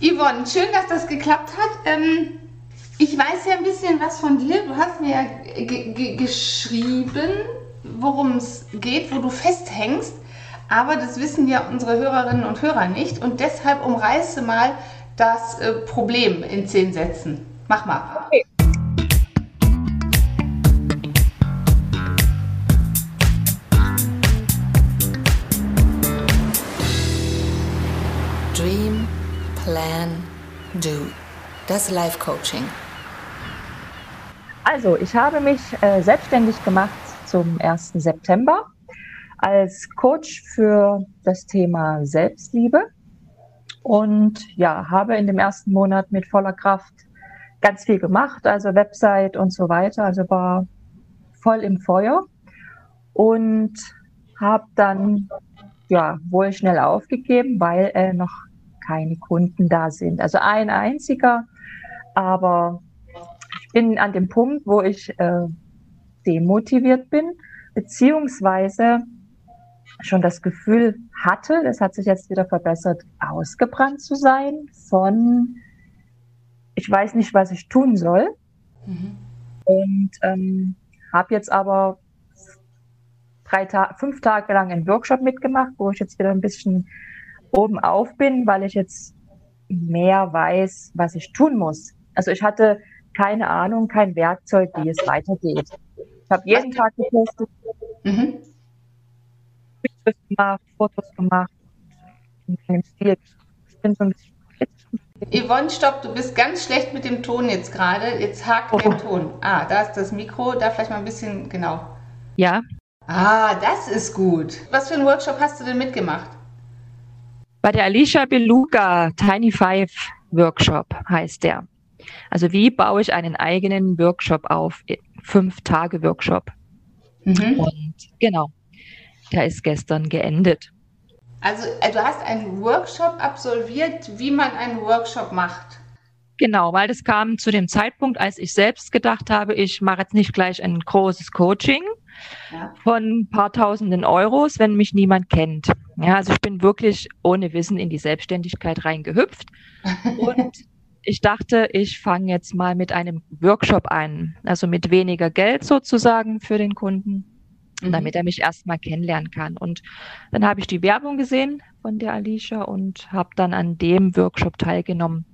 Yvonne, schön, dass das geklappt hat. Ähm, ich weiß ja ein bisschen was von dir. Du hast mir ja geschrieben, worum es geht, wo du festhängst. Aber das wissen ja unsere Hörerinnen und Hörer nicht. Und deshalb umreiße mal das äh, Problem in zehn Sätzen. Mach mal. Okay. Do. Das Life Coaching. Also, ich habe mich äh, selbstständig gemacht zum 1. September als Coach für das Thema Selbstliebe und ja, habe in dem ersten Monat mit voller Kraft ganz viel gemacht, also Website und so weiter, also war voll im Feuer und habe dann ja wohl schnell aufgegeben, weil äh, noch keine Kunden da sind. Also ein einziger, aber ich bin an dem Punkt, wo ich äh, demotiviert bin, beziehungsweise schon das Gefühl hatte, das hat sich jetzt wieder verbessert, ausgebrannt zu sein von, ich weiß nicht, was ich tun soll. Mhm. Und ähm, habe jetzt aber drei Ta fünf Tage lang einen Workshop mitgemacht, wo ich jetzt wieder ein bisschen oben auf bin, weil ich jetzt mehr weiß, was ich tun muss. Also ich hatte keine Ahnung, kein Werkzeug, wie es weitergeht. Ich habe jeden Tag getestet, mhm. gemacht, Fotos gemacht, in meinem Stil. Ich bin so ein bisschen Yvonne, stopp, du bist ganz schlecht mit dem Ton jetzt gerade. Jetzt hakt oh. der Ton. Ah, da ist das Mikro, da vielleicht mal ein bisschen, genau. Ja. Ah, das ist gut. Was für einen Workshop hast du denn mitgemacht? Bei der Alicia Beluga Tiny Five Workshop heißt der. Also wie baue ich einen eigenen Workshop auf? Fünf Tage Workshop. Mhm. Und genau, der ist gestern geendet. Also äh, du hast einen Workshop absolviert, wie man einen Workshop macht. Genau, weil das kam zu dem Zeitpunkt, als ich selbst gedacht habe, ich mache jetzt nicht gleich ein großes Coaching, ja. von ein paar tausenden Euros, wenn mich niemand kennt. Ja, also ich bin wirklich ohne Wissen in die Selbstständigkeit reingehüpft. Und ich dachte, ich fange jetzt mal mit einem Workshop an, also mit weniger Geld sozusagen für den Kunden, mhm. damit er mich erstmal kennenlernen kann. Und dann habe ich die Werbung gesehen von der Alicia und habe dann an dem Workshop teilgenommen.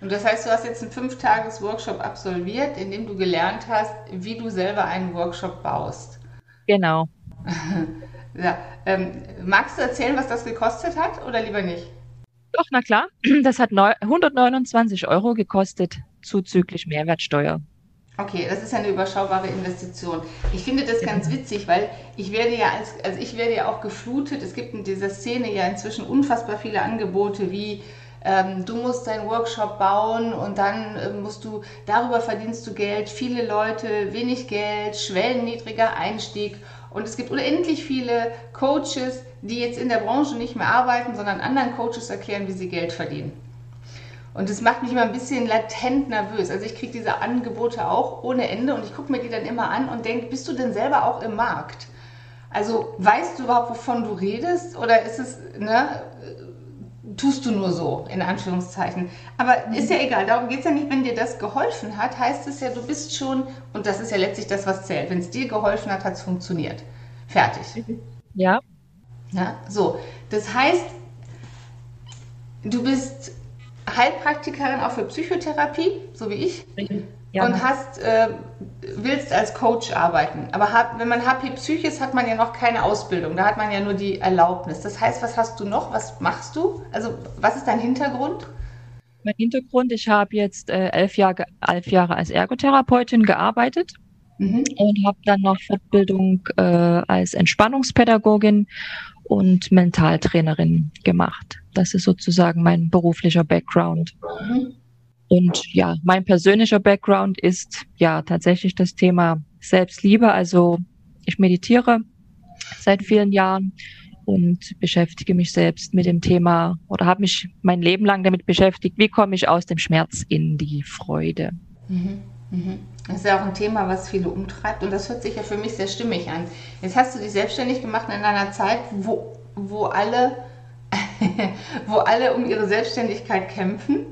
Und das heißt, du hast jetzt einen Fünf-Tages-Workshop absolviert, in dem du gelernt hast, wie du selber einen Workshop baust. Genau. ja, ähm, magst du erzählen, was das gekostet hat oder lieber nicht? Doch, na klar. Das hat 129 Euro gekostet, zuzüglich Mehrwertsteuer. Okay, das ist eine überschaubare Investition. Ich finde das ganz witzig, weil ich werde ja als, also ich werde ja auch geflutet. Es gibt in dieser Szene ja inzwischen unfassbar viele Angebote wie du musst deinen Workshop bauen und dann äh, musst du, darüber verdienst du Geld, viele Leute, wenig Geld, schwellenniedriger Einstieg. Und es gibt unendlich viele Coaches, die jetzt in der Branche nicht mehr arbeiten, sondern anderen Coaches erklären, wie sie Geld verdienen. Und das macht mich immer ein bisschen latent nervös. Also ich kriege diese Angebote auch ohne Ende und ich gucke mir die dann immer an und denke, bist du denn selber auch im Markt? Also weißt du überhaupt, wovon du redest? Oder ist es, ne, tust du nur so, in Anführungszeichen. Aber ist ja egal, darum geht es ja nicht, wenn dir das geholfen hat, heißt es ja, du bist schon, und das ist ja letztlich das, was zählt. Wenn es dir geholfen hat, hat es funktioniert. Fertig. Ja. ja. So, das heißt, du bist Heilpraktikerin auch für Psychotherapie, so wie ich. Ja. Und hast, äh, willst als Coach arbeiten. Aber hat, wenn man HP Psych ist, hat man ja noch keine Ausbildung. Da hat man ja nur die Erlaubnis. Das heißt, was hast du noch? Was machst du? Also, was ist dein Hintergrund? Mein Hintergrund, ich habe jetzt äh, elf, Jahre, elf Jahre als Ergotherapeutin gearbeitet mhm. und habe dann noch Fortbildung äh, als Entspannungspädagogin und Mentaltrainerin gemacht. Das ist sozusagen mein beruflicher Background. Mhm. Und ja, mein persönlicher Background ist ja tatsächlich das Thema Selbstliebe. Also ich meditiere seit vielen Jahren und beschäftige mich selbst mit dem Thema oder habe mich mein Leben lang damit beschäftigt, wie komme ich aus dem Schmerz in die Freude. Mhm, mhm. Das ist ja auch ein Thema, was viele umtreibt und das hört sich ja für mich sehr stimmig an. Jetzt hast du dich selbstständig gemacht in einer Zeit, wo, wo alle wo alle um ihre Selbstständigkeit kämpfen.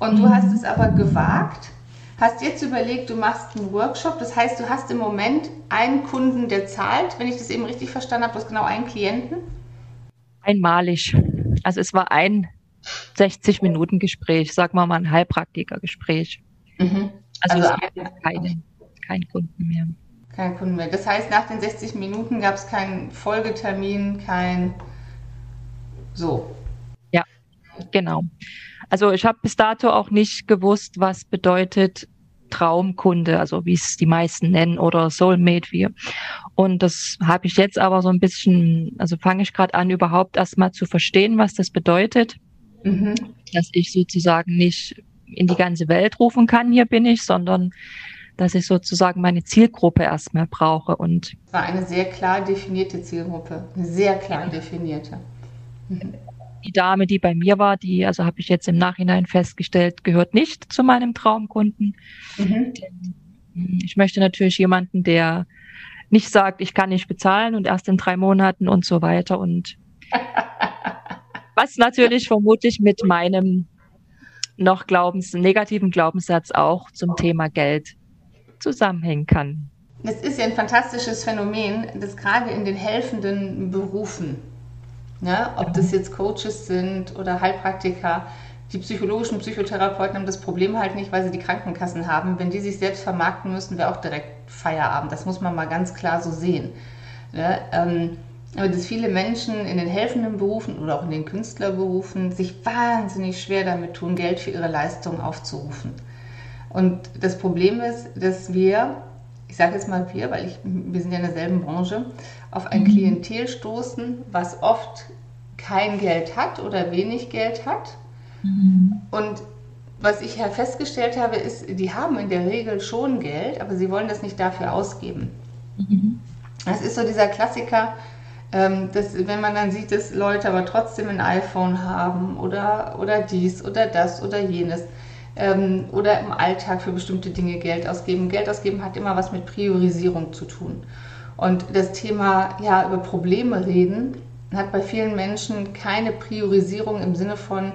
Und du hast es aber gewagt, hast jetzt überlegt, du machst einen Workshop. Das heißt, du hast im Moment einen Kunden, der zahlt, wenn ich das eben richtig verstanden habe, du hast genau einen Klienten. Einmalig. Also es war ein 60-Minuten-Gespräch, sagen wir mal ein Heilpraktiker-Gespräch. Mhm. Also, also es gibt keine, keinen Kunden mehr. Kein Kunden mehr. Das heißt, nach den 60 Minuten gab es keinen Folgetermin, kein so. Genau. Also ich habe bis dato auch nicht gewusst, was bedeutet Traumkunde, also wie es die meisten nennen, oder Soulmate wir. Und das habe ich jetzt aber so ein bisschen, also fange ich gerade an, überhaupt erstmal zu verstehen, was das bedeutet. Mhm. Dass ich sozusagen nicht in die ganze Welt rufen kann, hier bin ich, sondern dass ich sozusagen meine Zielgruppe erstmal brauche. Und es war eine sehr klar definierte Zielgruppe, eine sehr klar definierte. Mhm. Die Dame, die bei mir war, die, also habe ich jetzt im Nachhinein festgestellt, gehört nicht zu meinem Traumkunden. Mhm. Hm, ich möchte natürlich jemanden, der nicht sagt, ich kann nicht bezahlen und erst in drei Monaten und so weiter. Und was natürlich vermutlich mit meinem noch Glaubens, negativen Glaubenssatz auch zum Thema Geld zusammenhängen kann. Es ist ja ein fantastisches Phänomen, das gerade in den helfenden Berufen, ne, ob das jetzt Coaches sind oder Heilpraktiker, die psychologischen Psychotherapeuten haben das Problem halt nicht, weil sie die Krankenkassen haben. Wenn die sich selbst vermarkten müssten, wäre auch direkt Feierabend. Das muss man mal ganz klar so sehen. Ne? Ähm, aber dass viele Menschen in den helfenden Berufen oder auch in den Künstlerberufen sich wahnsinnig schwer damit tun, Geld für ihre Leistung aufzurufen. Und das Problem ist, dass wir, ich sage jetzt mal wir, weil ich, wir sind ja in derselben Branche, auf ein. Klientel stoßen, was oft kein Geld hat oder wenig Geld hat. Mhm. Und was ich ja festgestellt habe, ist, die haben in der Regel schon Geld, aber sie wollen das nicht dafür ausgeben. Mhm. Das ist so dieser Klassiker, ähm, dass, wenn man dann sieht, dass Leute aber trotzdem ein iPhone haben oder, oder dies oder das oder jenes ähm, oder im Alltag für bestimmte Dinge Geld ausgeben. Geld ausgeben hat immer was mit Priorisierung zu tun. Und das Thema, ja, über Probleme reden, hat bei vielen Menschen keine Priorisierung im Sinne von,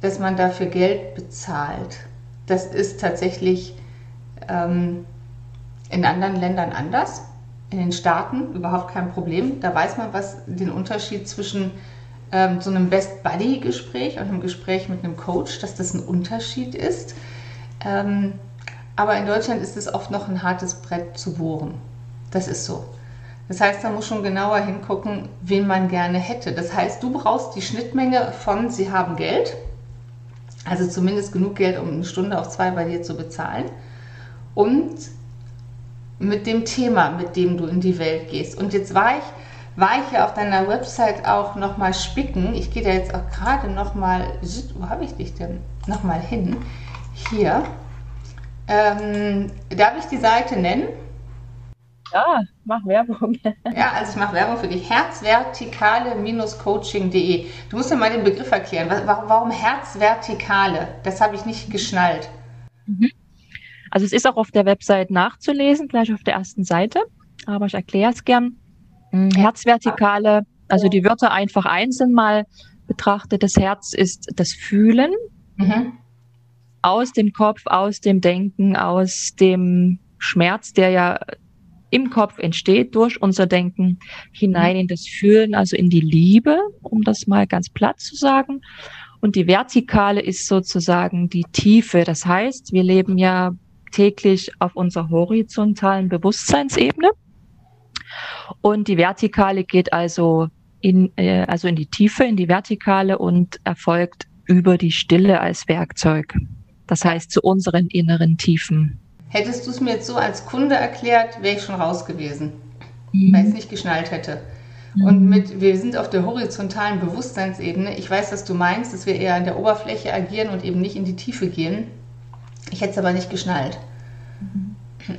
dass man dafür Geld bezahlt. Das ist tatsächlich ähm, in anderen Ländern anders in den Staaten überhaupt kein Problem. Da weiß man, was den Unterschied zwischen ähm, so einem Best Buddy Gespräch und einem Gespräch mit einem Coach, dass das ein Unterschied ist. Ähm, aber in Deutschland ist es oft noch ein hartes Brett zu bohren. Das ist so. Das heißt, man muss schon genauer hingucken, wen man gerne hätte. Das heißt, du brauchst die Schnittmenge von Sie haben Geld, also zumindest genug Geld, um eine Stunde auf zwei bei dir zu bezahlen. Und mit dem Thema, mit dem du in die Welt gehst. Und jetzt war ich, war ich ja auf deiner Website auch nochmal spicken. Ich gehe da jetzt auch gerade nochmal, wo habe ich dich denn? Nochmal hin. Hier. Ähm, darf ich die Seite nennen? Ja, mach Werbung. ja, also ich mache Werbung für dich. Herzvertikale-coaching.de. Du musst ja mal den Begriff erklären. Warum, Herzvertikale? Das habe ich nicht geschnallt. Mhm. Also es ist auch auf der Website nachzulesen, gleich auf der ersten Seite, aber ich erkläre es gern. Hm, Herzvertikale, also die Wörter einfach einzeln mal betrachtet. Das Herz ist das Fühlen mhm. aus dem Kopf, aus dem Denken, aus dem Schmerz, der ja im Kopf entsteht durch unser Denken hinein in das Fühlen, also in die Liebe, um das mal ganz platt zu sagen. Und die Vertikale ist sozusagen die Tiefe. Das heißt, wir leben ja täglich auf unserer horizontalen Bewusstseinsebene. Und die Vertikale geht also in, äh, also in die Tiefe, in die Vertikale und erfolgt über die Stille als Werkzeug. Das heißt zu unseren inneren Tiefen. Hättest du es mir jetzt so als Kunde erklärt, wäre ich schon raus gewesen, mhm. weil ich es nicht geschnallt hätte. Mhm. Und mit, wir sind auf der horizontalen Bewusstseinsebene. Ich weiß, was du meinst, dass wir eher an der Oberfläche agieren und eben nicht in die Tiefe gehen. Ich hätte es aber nicht geschnallt.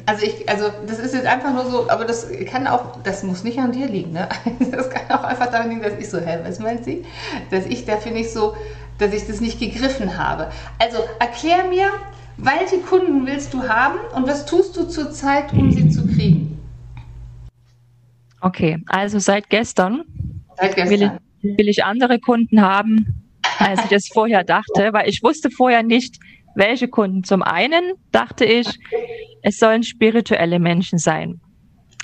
Also ich, also das ist jetzt einfach nur so, aber das kann auch, das muss nicht an dir liegen, ne? Das kann auch einfach daran liegen, dass ich so, hä, was meint sie? Dass ich da finde ich so, dass ich das nicht gegriffen habe. Also erklär mir, welche Kunden willst du haben und was tust du zurzeit, um sie zu kriegen? Okay, also seit gestern, seit gestern. Will, will ich andere Kunden haben, als ich es vorher dachte, weil ich wusste vorher nicht, welche Kunden. Zum einen dachte ich, es sollen spirituelle Menschen sein.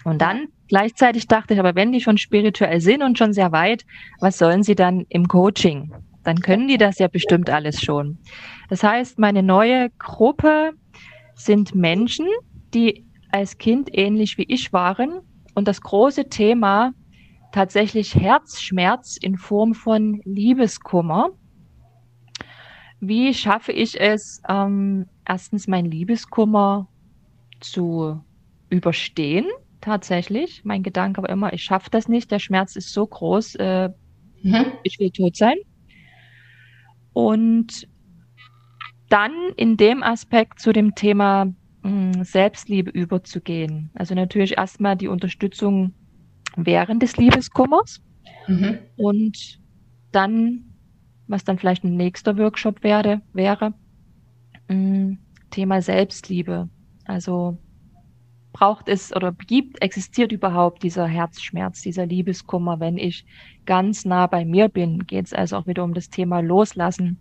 Und dann gleichzeitig dachte ich, aber wenn die schon spirituell sind und schon sehr weit, was sollen sie dann im Coaching? Dann können die das ja bestimmt alles schon. Das heißt, meine neue Gruppe sind Menschen, die als Kind ähnlich wie ich waren und das große Thema tatsächlich Herzschmerz in Form von Liebeskummer. Wie schaffe ich es, ähm, erstens mein Liebeskummer zu überstehen? Tatsächlich. Mein Gedanke war immer, ich schaffe das nicht, der Schmerz ist so groß, äh, mhm. ich will tot sein. Und dann in dem Aspekt zu dem Thema mh, hm, Selbstliebe überzugehen. Also natürlich erstmal die Unterstützung während des Liebeskummers mhm. und dann, was dann vielleicht ein nächster Workshop werde, wäre, mh, hm, Thema Selbstliebe. Also braucht es oder gibt, existiert überhaupt dieser Herzschmerz, dieser Liebeskummer, wenn ich ganz nah bei mir bin? Geht es also auch wieder um das Thema Loslassen.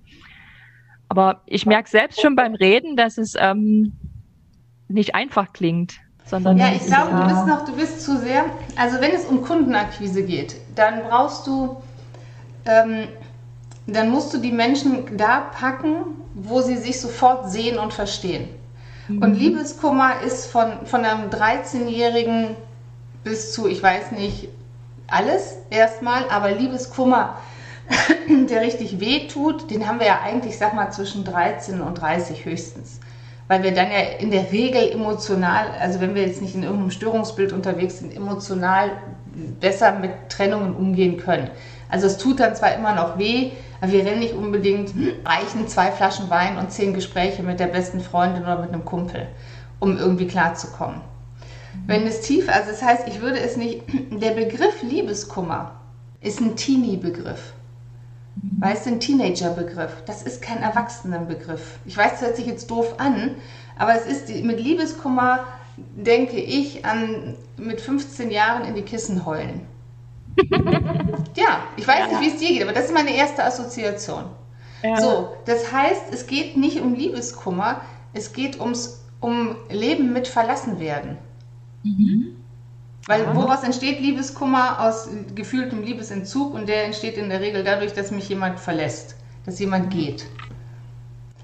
Aber ich merke selbst schon beim Reden, dass es ähm, nicht einfach klingt. Sondern ja, ich glaube, du bist noch, du bist zu sehr. Also wenn es um Kundenakquise geht, dann brauchst du, ähm, dann musst du die Menschen da packen, wo sie sich sofort sehen und verstehen. Mhm. Und Liebeskummer ist von, von einem 13-Jährigen bis zu, ich weiß nicht, alles erstmal, aber Liebeskummer, der richtig weh tut, den haben wir ja eigentlich, sag mal, zwischen 13 und 30 höchstens weil wir dann ja in der Regel emotional, also wenn wir jetzt nicht in irgendeinem Störungsbild unterwegs sind, emotional besser mit Trennungen umgehen können. Also es tut dann zwar immer noch weh, wir rennen nicht unbedingt, reichen zwei Flaschen Wein und zehn Gespräche mit der besten Freundin oder mit einem Kumpel, um irgendwie klarzukommen. Wenn es tief, also das heißt, ich würde es nicht, der Begriff Liebeskummer ist ein Teenie-Begriff. Weißt du, ein Teenager-Begriff. Das ist kein Erwachsenenbegriff. Ich weiß, das hört sich jetzt doof an, aber es ist mit Liebeskummer, denke ich, an mit 15 Jahren in die Kissen heulen. Ja, ich weiß ja. nicht, wie es dir geht, aber das ist meine erste Assoziation. Ja. So, das heißt, es geht nicht um Liebeskummer, es geht ums um Leben mit Verlassenwerden. Mhm. Weil ja. woraus entsteht Liebeskummer? Aus gefühltem Liebesentzug und der entsteht in der Regel dadurch, dass mich jemand verlässt, dass jemand geht.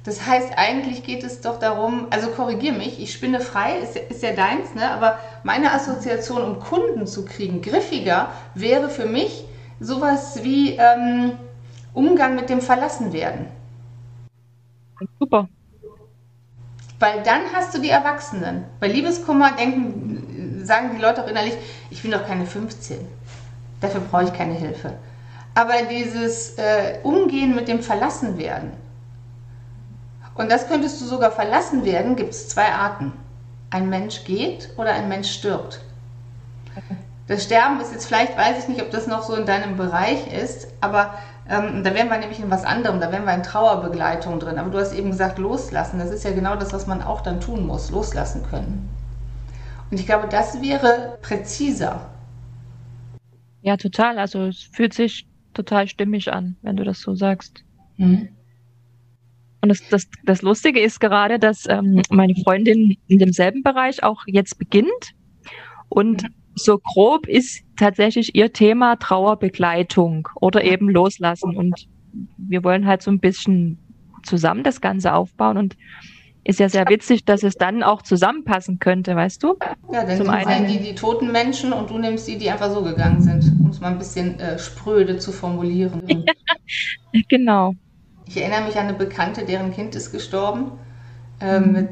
Das heißt, eigentlich geht es doch darum, also korrigier mich, ich spinne frei, ist, ist ja deins, ne? aber meine Assoziation, um Kunden zu kriegen, griffiger, wäre für mich sowas wie ähm, Umgang mit dem Verlassenwerden. Super. Weil dann hast du die Erwachsenen. Bei Liebeskummer denken sagen die Leute auch innerlich, ich bin doch keine 15. Dafür brauche ich keine Hilfe. Aber dieses äh, Umgehen mit dem Verlassenwerden, und das könntest du sogar verlassen werden, gibt es zwei Arten. Ein Mensch geht oder ein Mensch stirbt. Das Sterben ist jetzt vielleicht, weiß ich nicht, ob das noch so in deinem Bereich ist, aber ähm, da wären wir nämlich in was anderem, da wären wir in Trauerbegleitung drin. Aber du hast eben gesagt, loslassen. Das ist ja genau das, was man auch dann tun muss, loslassen können. Und ich glaube, das wäre präziser. Ja, total. Also es fühlt sich total stimmig an, wenn du das so sagst. Mhm. Und das, das, das Lustige ist gerade, dass ähm, meine Freundin in demselben Bereich auch jetzt beginnt. Und so grob ist tatsächlich ihr Thema Trauerbegleitung oder eben Loslassen. Und wir wollen halt so ein bisschen zusammen das Ganze aufbauen. Und ist ja sehr witzig, dass es dann auch zusammenpassen könnte, weißt du? Ja, dann Zum einen die, die toten Menschen und du nimmst die, die einfach so gegangen sind, um es mal ein bisschen äh, spröde zu formulieren. Ja, genau. Ich erinnere mich an eine Bekannte, deren Kind ist gestorben äh, mhm. mit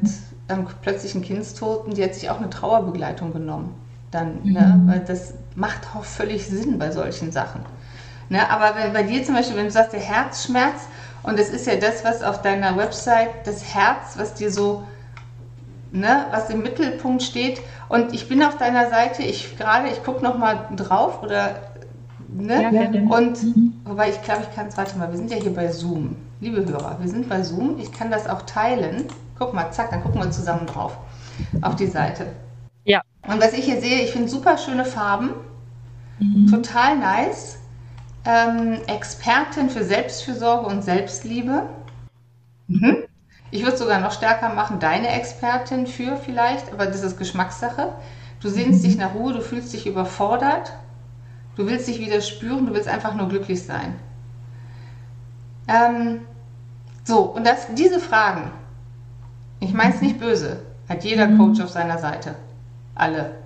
einem plötzlichen Kindstoten. Die hat sich auch eine Trauerbegleitung genommen. Dann, mhm. ne? weil das macht auch völlig Sinn bei solchen Sachen. Ne? Aber wenn, bei dir zum Beispiel, wenn du sagst, der Herzschmerz, und es ist ja das, was auf deiner Website, das Herz, was dir so, ne, was im Mittelpunkt steht. Und ich bin auf deiner Seite, ich gerade, ich gucke nochmal drauf oder, ne? Ja, und, mhm. wobei ich glaube, ich kann es, warte mal, wir sind ja hier bei Zoom. Liebe Hörer, wir sind bei Zoom. Ich kann das auch teilen. Guck mal, zack, dann gucken wir zusammen drauf auf die Seite. Ja. Und was ich hier sehe, ich finde super schöne Farben. Mhm. Total nice. ähm, Expertin für Selbstfürsorge und Selbstliebe. Mhm. Ich würde sogar noch stärker machen, deine Expertin für vielleicht, aber das ist Geschmackssache. Du sehnst mhm. dich nach Ruhe, du fühlst dich überfordert, du willst dich wieder spüren, du willst einfach nur glücklich sein. Ähm, so, und das, diese Fragen, ich meine es nicht böse, hat jeder mhm. Coach auf seiner Seite. Alle.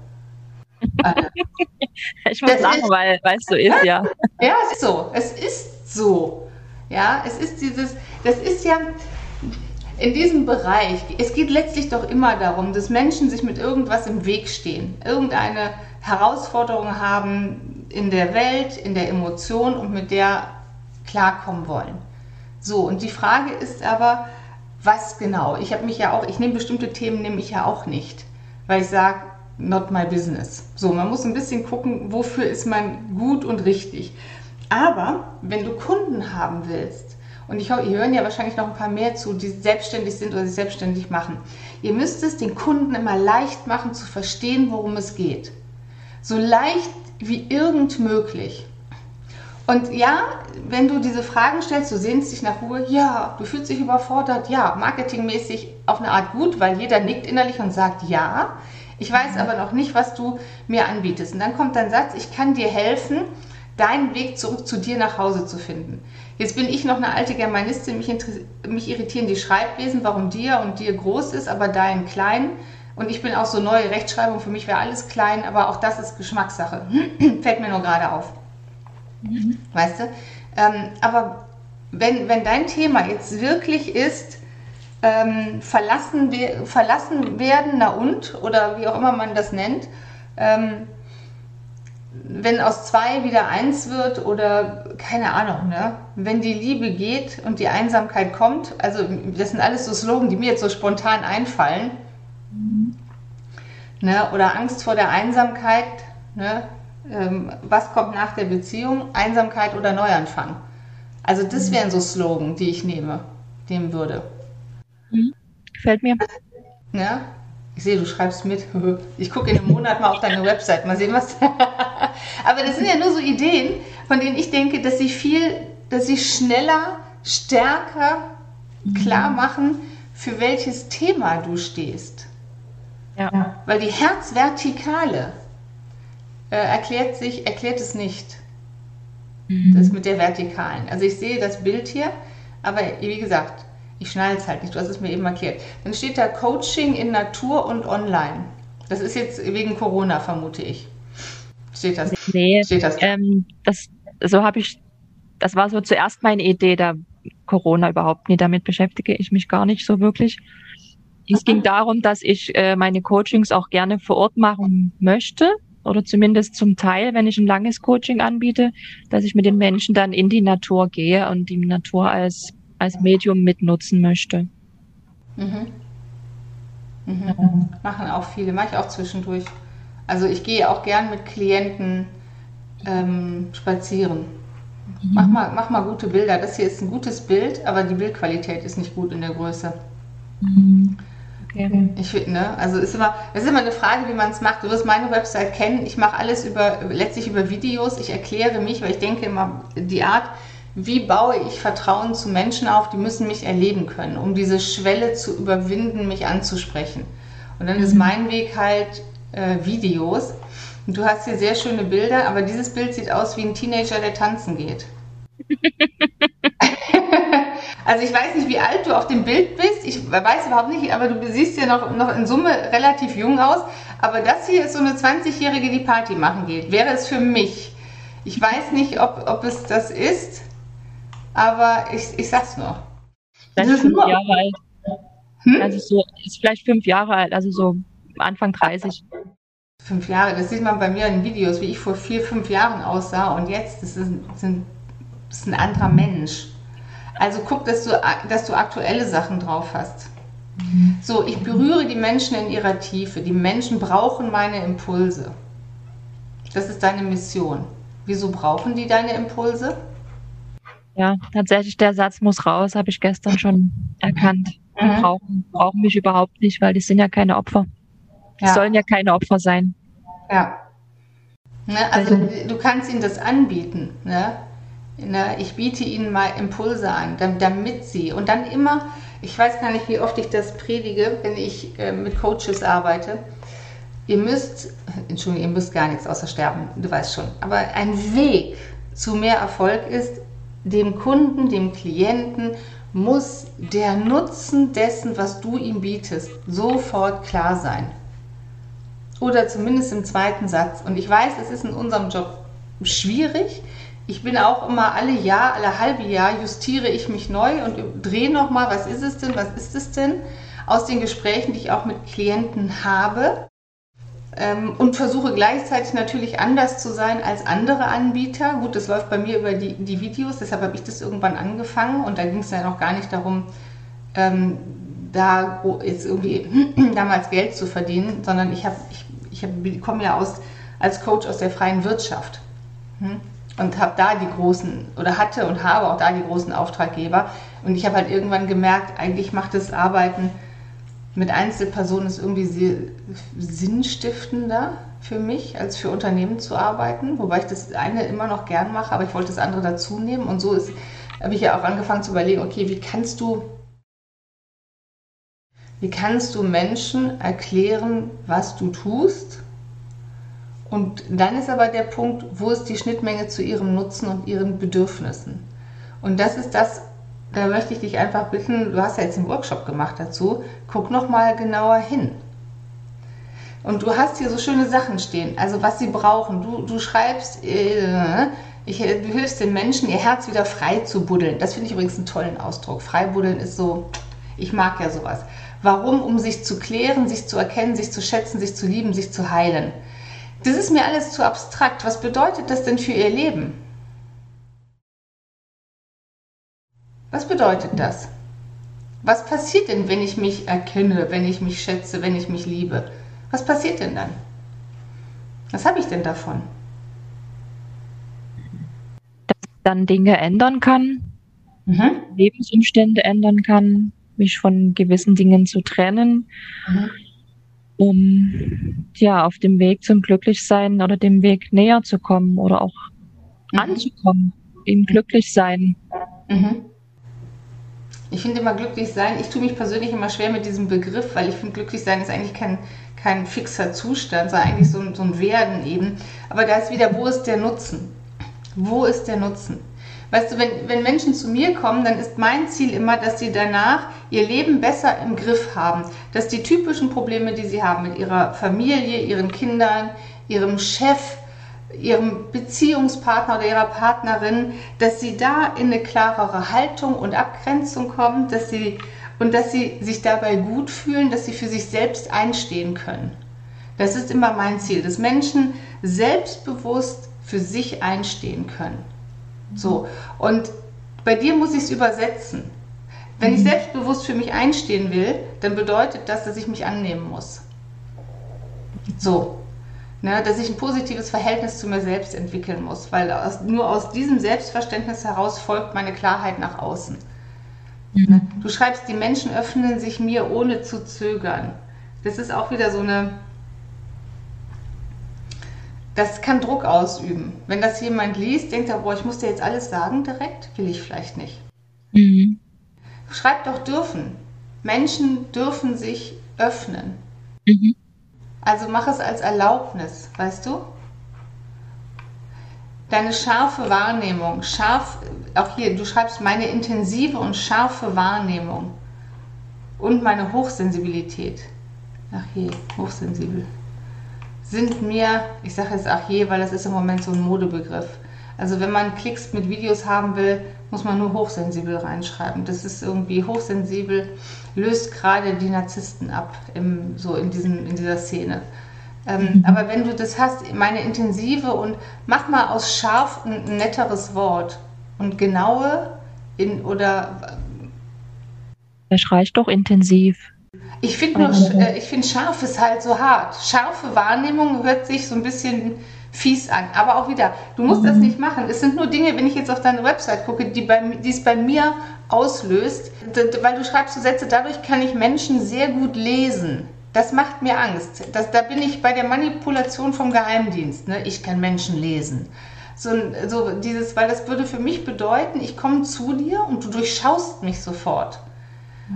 Alle. ich muss das lachen, ist, weil es so ist, ja. Ja, es ist so. Es ist so. Ja, es ist dieses, das ist ja in diesem Bereich, es geht letztlich doch immer darum, dass Menschen sich mit irgendwas im Weg stehen, irgendeine Herausforderung haben in der Welt, in der Emotion und mit der klarkommen wollen. So, und die Frage ist aber, was genau? Ich habe mich ja auch, ich nehme bestimmte Themen, nehme ich ja auch nicht, weil ich sage, not my business. So, man muss ein bisschen gucken, wofür ist man gut und richtig. Aber wenn du Kunden haben willst, und ich, ihr hören ja wahrscheinlich noch ein paar mehr zu, die selbstständig sind oder sich selbstständig machen, ihr müsst es den Kunden immer leicht machen zu verstehen, worum es geht. So leicht wie irgend möglich. Und ja, wenn du diese Fragen stellst, du sehnst dich nach Ruhe, ja, du fühlst dich überfordert, ja, marketingmäßig auf eine Art gut, weil jeder nickt innerlich und sagt ja. Ich weiß aber noch nicht, was du mir anbietest. Und dann kommt dein Satz, ich kann dir helfen, deinen Weg zurück zu dir nach Hause zu finden. Jetzt bin ich noch eine alte Germanistin, mich, mich irritieren die Schreibwesen, warum dir und dir groß ist, aber dein klein. Und ich bin auch so neue Rechtschreibung, für mich wäre alles klein, aber auch das ist Geschmackssache. Fällt mir nur gerade auf. Mhm. Weißt du? Ähm, aber wenn, wenn dein Thema jetzt wirklich ist, ähm, verlassen, verlassen werden, na und, oder wie auch immer man das nennt, ähm, wenn aus zwei wieder eins wird oder keine Ahnung, ne? wenn die Liebe geht und die Einsamkeit kommt, also das sind alles so Slogan, die mir jetzt so spontan einfallen, mhm. Ne? oder Angst vor der Einsamkeit, ne? ähm, was kommt nach der Beziehung, Einsamkeit oder Neuanfang. Also das mhm. wären so Slogan, die ich nehme, nehmen würde. Mhm. Gefällt mir. Ja, ich sehe, du schreibst mit. Ich gucke in einem Monat mal auf deine Website, mal sehen, was. Aber das sind ja nur so Ideen, von denen ich denke, dass sie viel, dass sie schneller, stärker mhm. klar machen, für welches Thema du stehst. Ja. Weil die Herzvertikale, äh, erklärt sich, erklärt es nicht. Mhm. Das mit der Vertikalen. Also ich sehe das Bild hier, aber wie gesagt, ich schneide es halt nicht. Du hast es mir eben erklärt. Dann steht da Coaching in Natur und online. Das ist jetzt wegen Corona, vermute ich. Steht das? Nee, steht das? Ähm, das so habe ich, das war so zuerst meine Idee, da Corona überhaupt nicht. Damit beschäftige ich mich gar nicht so wirklich. Es ging darum, dass ich äh, meine Coachings auch gerne vor Ort machen möchte oder zumindest zum Teil, wenn ich ein langes Coaching anbiete, dass ich mit den Menschen dann in die Natur gehe und die Natur als, als Medium mitnutzen möchte. Mhm. Mhm. Machen auch viele, mache ich auch zwischendurch. Also ich gehe auch gern mit Klienten ähm, spazieren. Mhm. Mach, mal, mach mal gute Bilder. Das hier ist ein gutes Bild, aber die Bildqualität ist nicht gut in der Größe. Mhm. Okay. Ich finde, ne? Also ist immer, es ist immer eine Frage, wie man es macht. Du wirst meine Website kennen. Ich mache alles über, letztlich über Videos. Ich erkläre mich, weil ich denke immer, die Art, wie baue ich Vertrauen zu Menschen auf, die müssen mich erleben können, um diese Schwelle zu überwinden, mich anzusprechen. Und dann mhm. ist mein Weg halt äh, Videos. Und du hast hier sehr schöne Bilder, aber dieses Bild sieht aus wie ein Teenager, der tanzen geht. Also ich weiß nicht, wie alt du auf dem Bild bist. Ich weiß überhaupt nicht, aber du siehst ja noch, noch in Summe relativ jung aus. Aber das hier ist so eine 20-Jährige, die Party machen geht. Wäre es für mich. Ich weiß nicht, ob, ob es das ist, aber ich, ich sag's noch. Das ist fünf Jahre alt. Hm? Also so, ist vielleicht fünf Jahre alt, also so Anfang 30. Fünf Jahre, das sieht man bei mir in Videos, wie ich vor vier, fünf Jahren aussah und jetzt, das ist, das ist ein anderer Mensch. Also guck, dass du, dass du aktuelle Sachen drauf hast. So, ich berühre die Menschen in ihrer Tiefe. Die Menschen brauchen meine Impulse. Das ist deine Mission. Wieso brauchen die deine Impulse? Ja, tatsächlich, der Satz muss raus, habe ich gestern schon erkannt. Die mhm. brauchen, brauchen mich überhaupt nicht, weil die sind ja keine Opfer. Die ja. sollen ja keine Opfer sein. Ja. Ne, also du kannst ihnen das anbieten. Ne? Ne? Ich biete ihnen mal Impulse an, damit sie und dann immer, ich weiß gar nicht, wie oft ich das predige, wenn ich äh, mit Coaches arbeite. Ihr müsst, Entschuldigung, ihr müsst gar nichts außer sterben, du weißt schon, aber ein Weg zu mehr Erfolg ist, dem Kunden, dem Klienten muss der Nutzen dessen, was du ihm bietest, sofort klar sein. Oder zumindest im zweiten Satz. Und ich weiß, es ist in unserem Job schwierig. Ich bin auch immer alle Jahr, alle halbe Jahr justiere ich mich neu und drehe nochmal, was ist es denn, was ist es denn, aus den Gesprächen, die ich auch mit Klienten habe ähm, und versuche gleichzeitig natürlich anders zu sein als andere Anbieter. Gut, das läuft bei mir über die, die Videos, deshalb habe ich das irgendwann angefangen und da ging es ja noch gar nicht darum, ähm, da jetzt irgendwie damals Geld zu verdienen, sondern ich, ich, ich hab, komme ja aus, als Coach aus der freien Wirtschaft hm? Und habe da die großen oder hatte und habe auch da die großen Auftraggeber und ich habe halt irgendwann gemerkt, eigentlich macht das Arbeiten mit Einzelpersonen ist irgendwie sinnstiftender für mich, als für Unternehmen zu arbeiten. Wobei ich das eine immer noch gern mache, aber ich wollte das andere dazu nehmen. Und so habe ich ja auch angefangen zu überlegen, okay, wie kannst du, wie kannst du Menschen erklären, was du tust? Und dann ist aber der Punkt, wo ist die Schnittmenge zu ihrem Nutzen und ihren Bedürfnissen? Und das ist das, da möchte ich dich einfach bitten, du hast ja jetzt einen Workshop gemacht dazu, guck noch mal genauer hin. Und du hast hier so schöne Sachen stehen, also was sie brauchen. Du, du schreibst, äh, ich, du hilfst den Menschen, ihr Herz wieder frei zu buddeln. Das finde ich übrigens einen tollen Ausdruck. Frei buddeln ist so, ich mag ja sowas. Warum? Um sich zu klären, sich zu erkennen, sich zu schätzen, sich zu lieben, sich zu heilen. Das ist mir alles zu abstrakt. Was bedeutet das denn für ihr Leben? Was bedeutet das? Was passiert denn, wenn ich mich erkenne, wenn ich mich schätze, wenn ich mich liebe? Was passiert denn dann? Was habe ich denn davon? Dass ich dann Dinge ändern kann, mhm. Lebensumstände ändern kann, mich von gewissen Dingen zu trennen, mhm. Um ja auf dem Weg zum Glücklichsein oder dem Weg näher zu kommen oder auch mhm. anzukommen, im Glücklichsein. Mhm. Ich finde immer glücklich sein, ich tue mich persönlich immer schwer mit diesem Begriff, weil ich finde, glücklich sein ist eigentlich kein, kein fixer Zustand, sondern eigentlich so, so ein Werden eben. Aber da ist wieder, wo ist der Nutzen? Wo ist der Nutzen? Weißt du, wenn, wenn Menschen zu mir kommen, dann ist mein Ziel immer, dass sie danach ihr Leben besser im Griff haben. Dass die typischen Probleme, die sie haben mit ihrer Familie, ihren Kindern, ihrem Chef, ihrem Beziehungspartner oder ihrer Partnerin, dass sie da in eine klarere Haltung und Abgrenzung kommen, dass sie und dass sie sich dabei gut fühlen, dass sie für sich selbst einstehen können. Das ist immer mein Ziel, dass Menschen selbstbewusst für sich einstehen können. So und bei dir muss ich es übersetzen. Wenn ich mhm. selbstbewusst für mich einstehen will, dann bedeutet das, dass ich mich annehmen muss. So, Ne, dass ich ein positives Verhältnis zu mir selbst entwickeln muss, weil aus, nur aus diesem Selbstverständnis heraus folgt meine Klarheit nach außen. Mhm. Ne, du schreibst, die Menschen öffnen sich mir ohne zu zögern. Das ist auch wieder so eine. Das kann Druck ausüben. Wenn das jemand liest, denkt er, boah, ich muss dir jetzt alles sagen direkt, will ich vielleicht nicht. Mhm. Schreib doch dürfen. Menschen dürfen sich öffnen. Mhm. Also mach es als Erlaubnis, weißt du? Deine scharfe Wahrnehmung, scharf, auch hier, du schreibst meine intensive und scharfe Wahrnehmung und meine Hochsensibilität. Ach je, hochsensibel. Sind mir, ich sage jetzt ach je, weil das ist im Moment so ein Modebegriff. Also wenn man Klicks mit Videos haben will, muss man nur hochsensibel reinschreiben. Das ist irgendwie hochsensibel, löst gerade die Narzissten ab, im, so in, diesem, in dieser Szene. Ähm, mhm. Aber wenn du das hast, meine intensive und mach mal aus scharf ein, netteres Wort und genaue in oder. Es reicht doch intensiv. Ich finde nur, äh, ich finde scharf ist halt so hart. Scharfe Wahrnehmung hört sich so ein bisschen fies an. Aber auch wieder, du musst mhm. das nicht machen. Es sind nur Dinge, wenn ich jetzt auf deine Website gucke, die, bei, die es bei mir auslöst, weil du schreibst so Sätze, dadurch kann ich Menschen sehr gut lesen. Das macht mir Angst. Das, da bin ich bei der Manipulation vom Geheimdienst. Ne? Ich kann Menschen lesen. So, so dieses, weil das würde für mich bedeuten, ich komme zu dir und du durchschaust mich sofort.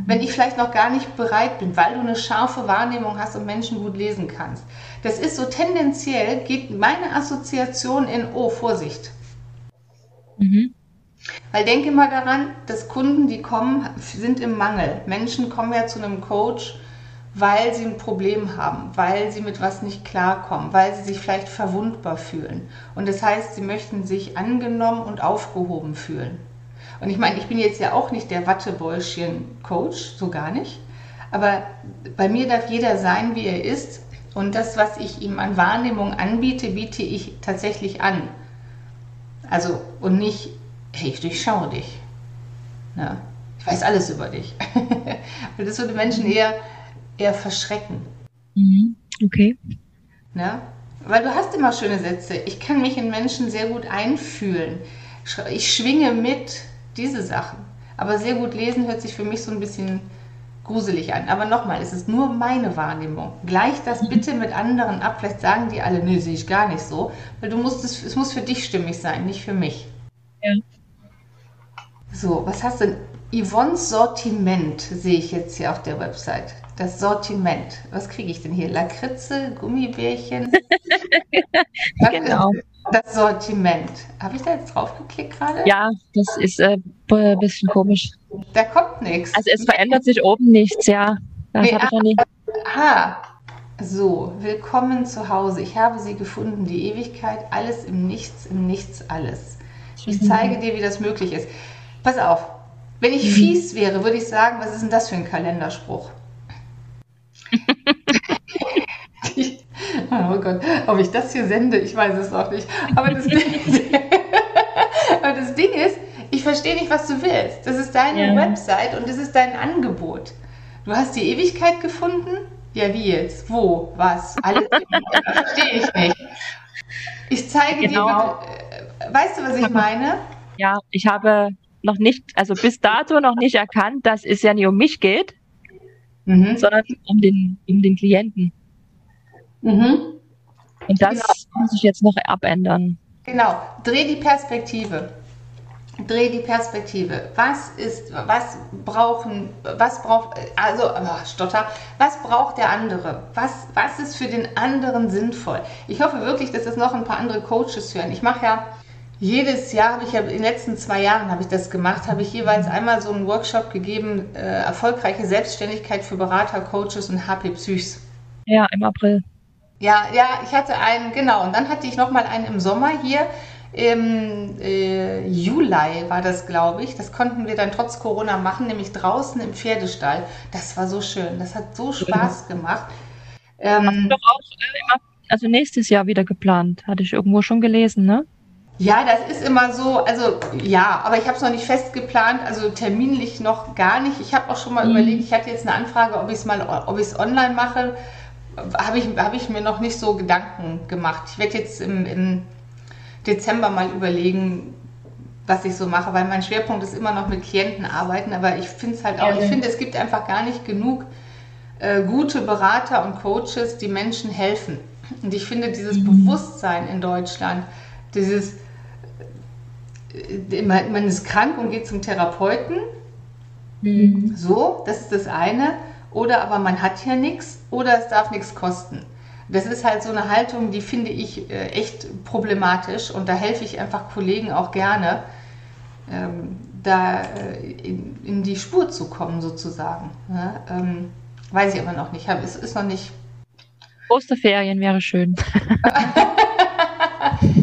Wenn ich vielleicht noch gar nicht bereit bin, weil du eine scharfe Wahrnehmung hast und Menschen gut lesen kannst. Das ist so tendenziell, geht meine Assoziation in, oh, Vorsicht. Mhm. Weil denke mal daran, dass Kunden, die kommen, sind im Mangel. Menschen kommen ja zu einem Coach, weil sie ein Problem haben, weil sie mit was nicht klarkommen, weil sie sich vielleicht verwundbar fühlen. Und das heißt, sie möchten sich angenommen und aufgehoben fühlen. Und ich meine, ich bin jetzt ja auch nicht der Wattebäuschen-Coach, so gar nicht. Aber bei mir darf jeder sein, wie er ist. Und das, was ich ihm an Wahrnehmung anbiete, biete ich tatsächlich an. Also, und nicht, hey, ich durchschaue dich. Ja, ich weiß alles über dich. das würde Menschen eher eher verschrecken. Mhm. Okay. Ne? Weil du hast immer schöne Sätze. Ich kann mich in Menschen sehr gut einfühlen. Ich schwinge mit diese Sachen. Aber sehr gut lesen hört sich für mich so ein bisschen gruselig an. Aber nochmal, es ist nur meine Wahrnehmung. Gleich das mhm. bitte mit anderen ab. Vielleicht sagen die alle, nee, sehe ich gar nicht so. Weil du musst es, es muss für dich stimmig sein, nicht für mich. Ja. So, was hast du denn? Yvonne's Sortiment sehe ich jetzt hier auf der Website. Das Sortiment. Was kriege ich denn hier? Lakritze, Gummibärchen? genau. Das Sortiment. Habe ich da jetzt drauf geklickt gerade? Ja, das ist äh, ein bisschen komisch. Da kommt nichts. Also es verändert sich oben nichts, ja. Das nee, habe ich noch nie. Aha. So, willkommen zu Hause. Ich habe sie gefunden, die Ewigkeit, alles im Nichts, im Nichts alles. Ich zeige dir, wie das möglich ist. Pass auf, wenn ich mhm. fies wäre, würde ich sagen, was ist denn das für ein Kalenderspruch? oh Gott, ob ich das hier sende, ich weiß es auch nicht. Aber das, Aber das Ding ist, ich verstehe nicht, was du willst. Das ist deine ja. Website und das ist dein Angebot. Du hast die Ewigkeit gefunden? Ja, wie jetzt? Wo? Was? Alles? verstehe ich nicht. Ich zeige genau. dir, äh, weißt du, was ich meine? Ja, ich habe noch nicht, also bis dato noch nicht erkannt, dass es ja nicht um mich geht, mhm. sondern um den, um den Klienten. Mhm. Und das genau. muss ich jetzt noch abändern. Genau, dreh die Perspektive. Dreh die Perspektive. Was ist, was brauchen, was braucht, also, oh, Stotter, was braucht der andere? Was, was ist für den anderen sinnvoll? Ich hoffe wirklich, dass das noch ein paar andere Coaches hören. Ich mache ja jedes Jahr habe ich ja in den letzten zwei Jahren habe ich das gemacht, habe ich jeweils einmal so einen Workshop gegeben, äh, erfolgreiche Selbstständigkeit für Berater, Coaches und HP Psychs. Ja, im April. Ja, ja, ich hatte einen, genau, und dann hatte ich nochmal einen im Sommer hier. Im äh, Juli war das, glaube ich. Das konnten wir dann trotz Corona machen, nämlich draußen im Pferdestall. Das war so schön. Das hat so Spaß gemacht. Ähm, Hast du doch auch äh, also nächstes Jahr wieder geplant, hatte ich irgendwo schon gelesen, ne? Ja, das ist immer so, also ja, aber ich habe es noch nicht fest geplant, also terminlich noch gar nicht. Ich habe auch schon mal mhm. überlegt, ich hatte jetzt eine Anfrage, ob ich es mal, ob ich es online mache, habe ich, hab ich mir noch nicht so Gedanken gemacht. Ich werde jetzt im, im Dezember mal überlegen, was ich so mache, weil mein Schwerpunkt ist immer noch mit Klienten arbeiten, aber ich finde es halt auch, ich finde, es gibt einfach gar nicht genug äh, gute Berater und Coaches, die Menschen helfen. Und ich finde dieses mhm. Bewusstsein in Deutschland, dieses äh, man ist krank und geht zum Therapeuten. Mhm. So, das ist das eine. Oder aber man hat ja nichts oder es darf nichts kosten. Das ist halt so eine Haltung, die finde ich äh, echt problematisch und da helfe ich einfach Kollegen auch gerne, ähm, da äh, in, die Spur zu kommen sozusagen. Ja, ähm, weiß ich aber noch nicht. Es ist noch nicht. Osterferien wäre schön.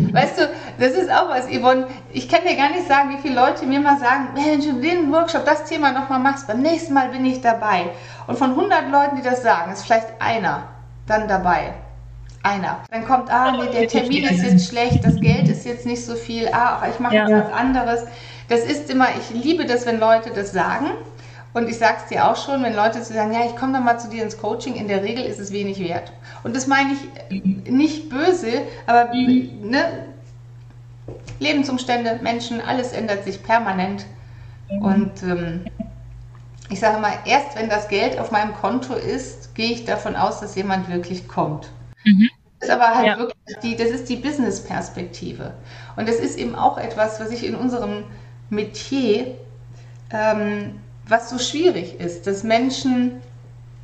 das ist auch was, Yvonne. Ich kann dir gar nicht sagen, wie viele Leute mir mal sagen, wenn du den Workshop, das Thema nochmal machst, beim nächsten Mal bin ich dabei. Und von 100 Leuten, die das sagen, ist vielleicht einer dann dabei. Einer. Dann kommt, ah, nee, der Termin ist jetzt schlecht, das Geld ist jetzt nicht so viel, ah, ich mache jetzt was anderes. Das ist immer, ich liebe das, wenn Leute das sagen. Und ich sage es dir auch schon, wenn Leute zu sagen, ja, ich komme dann mal zu dir ins Coaching, in der Regel ist es wenig wert. Und das meine ich nicht böse, aber mhm. ne, Lebensumstände, Menschen, alles ändert sich permanent. Und ähm, ich sage mal, erst wenn das Geld auf meinem Konto ist, gehe ich davon aus, dass jemand wirklich kommt. Mhm. Das ist aber halt ja. wirklich die, das ist die Business-Perspektive. Und das ist eben auch etwas, was ich in unserem Metier, ähm, was so schwierig ist, dass Menschen,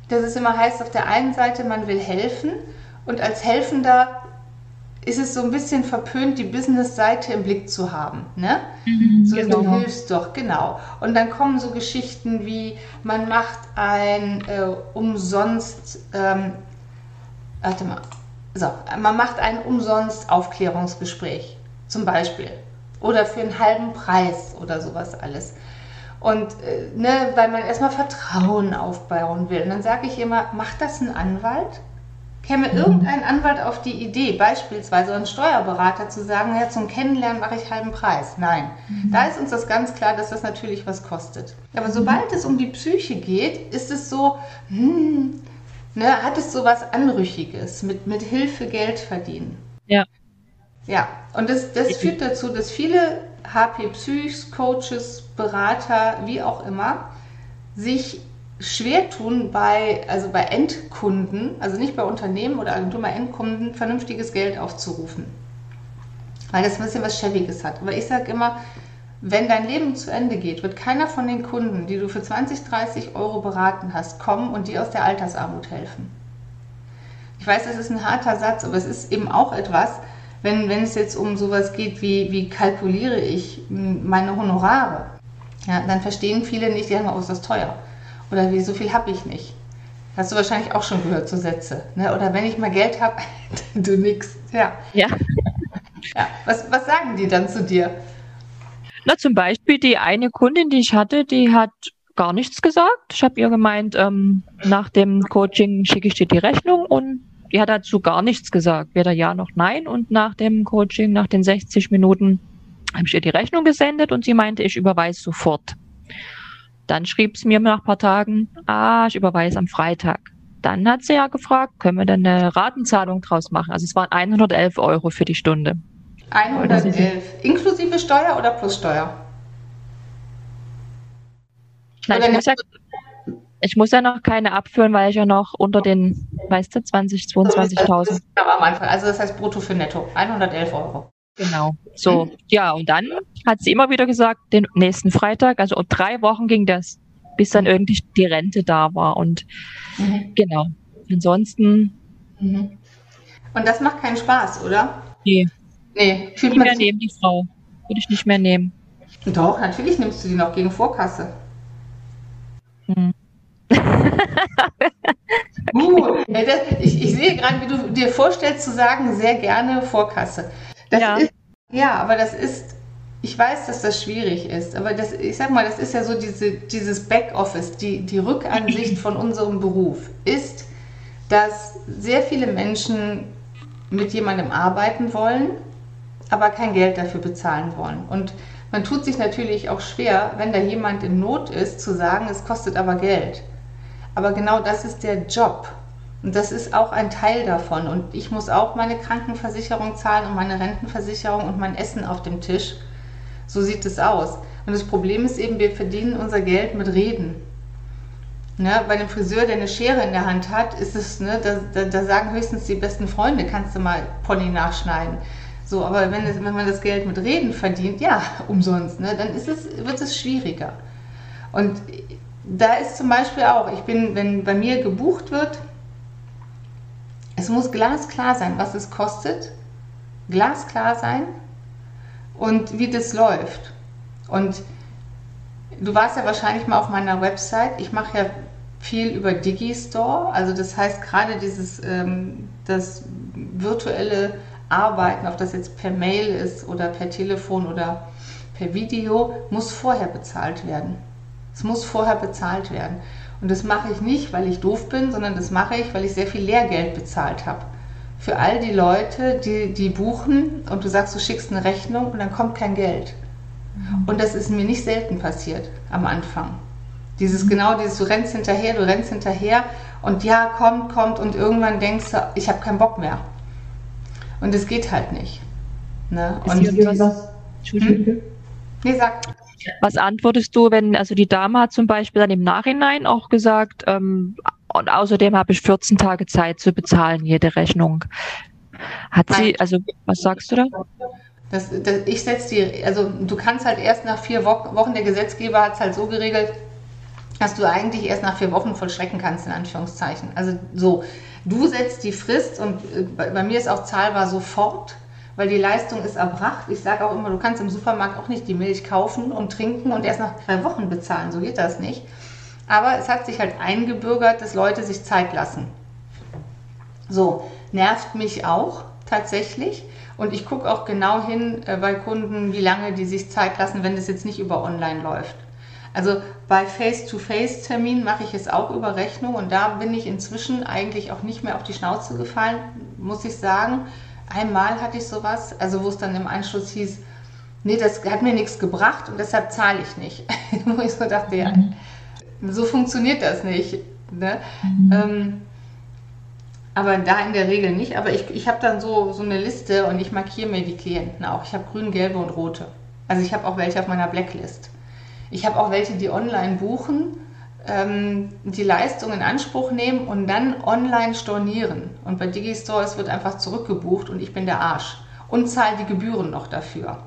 dass es immer heißt, auf der einen Seite, man will helfen und als Helfender ist es so ein bisschen verpönt, die Business-Seite im Blick zu haben. Ne? Mhm, so, genau. du hilfst doch, genau. Und dann kommen so Geschichten wie, man macht ein äh, umsonst, ähm, warte mal, so, man macht ein umsonst Aufklärungsgespräch, zum Beispiel. Oder für einen halben Preis oder sowas alles. Und äh, ne, weil man erstmal Vertrauen aufbauen will. Und dann sage ich immer, macht das ein Anwalt? Käme irgendein Anwalt auf die Idee, beispielsweise ein Steuerberater zu sagen, ja, zum Kennenlernen mache ich halben Preis? Nein. Mhm. Da ist uns das ganz klar, dass das natürlich was kostet. Aber sobald es um die Psyche geht, ist es so, hm, ne, hat es so was Anrüchiges mit, mit Hilfe Geld verdienen. Ja. Ja, und das, das führt dazu, dass viele HP Psychs, Coaches, Berater, wie auch immer, sich schwer tun bei, also bei Endkunden, also nicht bei Unternehmen oder Agenturen, bei Endkunden vernünftiges Geld aufzurufen. Weil das ein bisschen was Schäbiges hat. Aber ich sage immer, wenn dein Leben zu Ende geht, wird keiner von den Kunden, die du für 20, 30 Euro beraten hast, kommen und dir aus der Altersarmut helfen. Ich weiß, das ist ein harter Satz, aber es ist eben auch etwas, wenn, wenn es jetzt um sowas geht wie, wie kalkuliere ich meine Honorare, ja, dann verstehen viele nicht, die haben, oh, ist das teuer. Oder wie, so viel habe ich nicht. Hast du wahrscheinlich auch schon gehört, so Sätze. Ne? Oder wenn ich mal Geld habe, du nix. Ja. Ja. ja. Was, was sagen die dann zu dir? Na, zum Beispiel die eine Kundin, die ich hatte, die hat gar nichts gesagt. Ich habe ihr gemeint, ähm, nach dem Coaching schicke ich dir die Rechnung und die hat dazu gar nichts gesagt, weder ja noch nein. Und nach dem Coaching, nach den 60 Minuten, habe ich ihr die Rechnung gesendet und sie meinte, ich überweise sofort. Dann schrieb sie mir nach ein paar Tagen, ah, ich überweise am Freitag. Dann hat sie ja gefragt, können wir denn eine Ratenzahlung draus machen? Also es waren 111 Euro für die Stunde. 111. Inklusive Steuer oder plus Steuer? Nein, ich muss, ja, ich muss ja noch keine abführen, weil ich ja noch unter den, weißt du, 20, 22.000. Also das heißt brutto für netto. 111 Euro. Genau. So, ja, und dann hat sie immer wieder gesagt, den nächsten Freitag, also drei Wochen ging das, bis dann irgendwie die Rente da war. Und mhm. genau. Ansonsten. Mhm. Und das macht keinen Spaß, oder? Nee. Nee, fühlt nicht man mehr nehmen, die Frau. Würde ich nicht mehr nehmen. Doch, natürlich nimmst du die noch gegen Vorkasse. Hm. uh, ich, ich sehe gerade, wie du dir vorstellst zu sagen, sehr gerne Vorkasse. Das ja. Ist, ja, aber das ist, ich weiß, dass das schwierig ist, aber das, ich sag mal, das ist ja so diese, dieses Backoffice, die, die Rückansicht von unserem Beruf ist, dass sehr viele Menschen mit jemandem arbeiten wollen, aber kein Geld dafür bezahlen wollen. Und man tut sich natürlich auch schwer, wenn da jemand in Not ist, zu sagen, es kostet aber Geld. Aber genau das ist der Job. Und das ist auch ein Teil davon. Und ich muss auch meine Krankenversicherung zahlen und meine Rentenversicherung und mein Essen auf dem Tisch. So sieht es aus. Und das Problem ist eben, wir verdienen unser Geld mit Reden. Ne, bei einem Friseur, der eine Schere in der Hand hat, ist es, ne, da, da, da sagen höchstens die besten Freunde, kannst du mal Pony nachschneiden. So, aber wenn, es, wenn man das Geld mit Reden verdient, ja, umsonst, ne, dann ist es, wird es schwieriger. Und da ist zum Beispiel auch, ich bin, wenn bei mir gebucht wird, es muss glasklar sein, was es kostet, glasklar sein und wie das läuft. Und du warst ja wahrscheinlich mal auf meiner Website. Ich mache ja viel über Digistore, also das heißt gerade dieses ähm, das virtuelle Arbeiten, ob das jetzt per Mail ist oder per Telefon oder per Video, muss vorher bezahlt werden. Es muss vorher bezahlt werden. Und das mache ich nicht, weil ich doof bin, sondern das mache ich, weil ich sehr viel Lehrgeld bezahlt habe. Für all die Leute, die, die buchen und du sagst, du schickst eine Rechnung und dann kommt kein Geld. Mhm. Und das ist mir nicht selten passiert am Anfang. Dieses mhm. genau, dieses du rennst hinterher, du rennst hinterher und ja, kommt, kommt und irgendwann denkst du, ich habe keinen Bock mehr. Und es geht halt nicht. Ne? Und was? Hm? Nee, sag. Was antwortest du, wenn, also die Dame hat zum Beispiel dann im Nachhinein auch gesagt, ähm, und außerdem habe ich 14 Tage Zeit zu bezahlen, jede Rechnung. Hat sie, also was sagst du da? Das, das, ich setze die, also du kannst halt erst nach vier Wochen, der Gesetzgeber hat es halt so geregelt, dass du eigentlich erst nach vier Wochen vollstrecken kannst, in Anführungszeichen. Also so, du setzt die Frist und äh, bei, bei mir ist auch zahlbar sofort, weil die Leistung ist erbracht. Ich sage auch immer, du kannst im Supermarkt auch nicht die Milch kaufen und trinken und erst nach drei Wochen bezahlen. So geht das nicht. Aber es hat sich halt eingebürgert, dass Leute sich Zeit lassen. So, nervt mich auch tatsächlich. Und ich gucke auch genau hin äh, bei Kunden, wie lange die sich Zeit lassen, wenn das jetzt nicht über online läuft. Also bei Face-to-Face-Terminen mache ich es auch über Rechnung und da bin ich inzwischen eigentlich auch nicht mehr auf die Schnauze gefallen, muss ich sagen. Einmal hatte ich sowas, also wo es dann im Anschluss hieß, nee, das hat mir nichts gebracht und deshalb zahle ich nicht. wo ich so dachte, ja, mhm. so funktioniert das nicht. Ne? Mhm. Ähm, aber da in der Regel nicht. Aber ich, ich habe dann so, so eine Liste und ich markiere mir die Klienten auch. Ich habe grün, gelbe und rote. Also ich habe auch welche auf meiner Blacklist. Ich habe auch welche, die online buchen, die Leistung in Anspruch nehmen und dann online stornieren. Und bei Digistore wird einfach zurückgebucht und ich bin der Arsch. Und zahle die Gebühren noch dafür.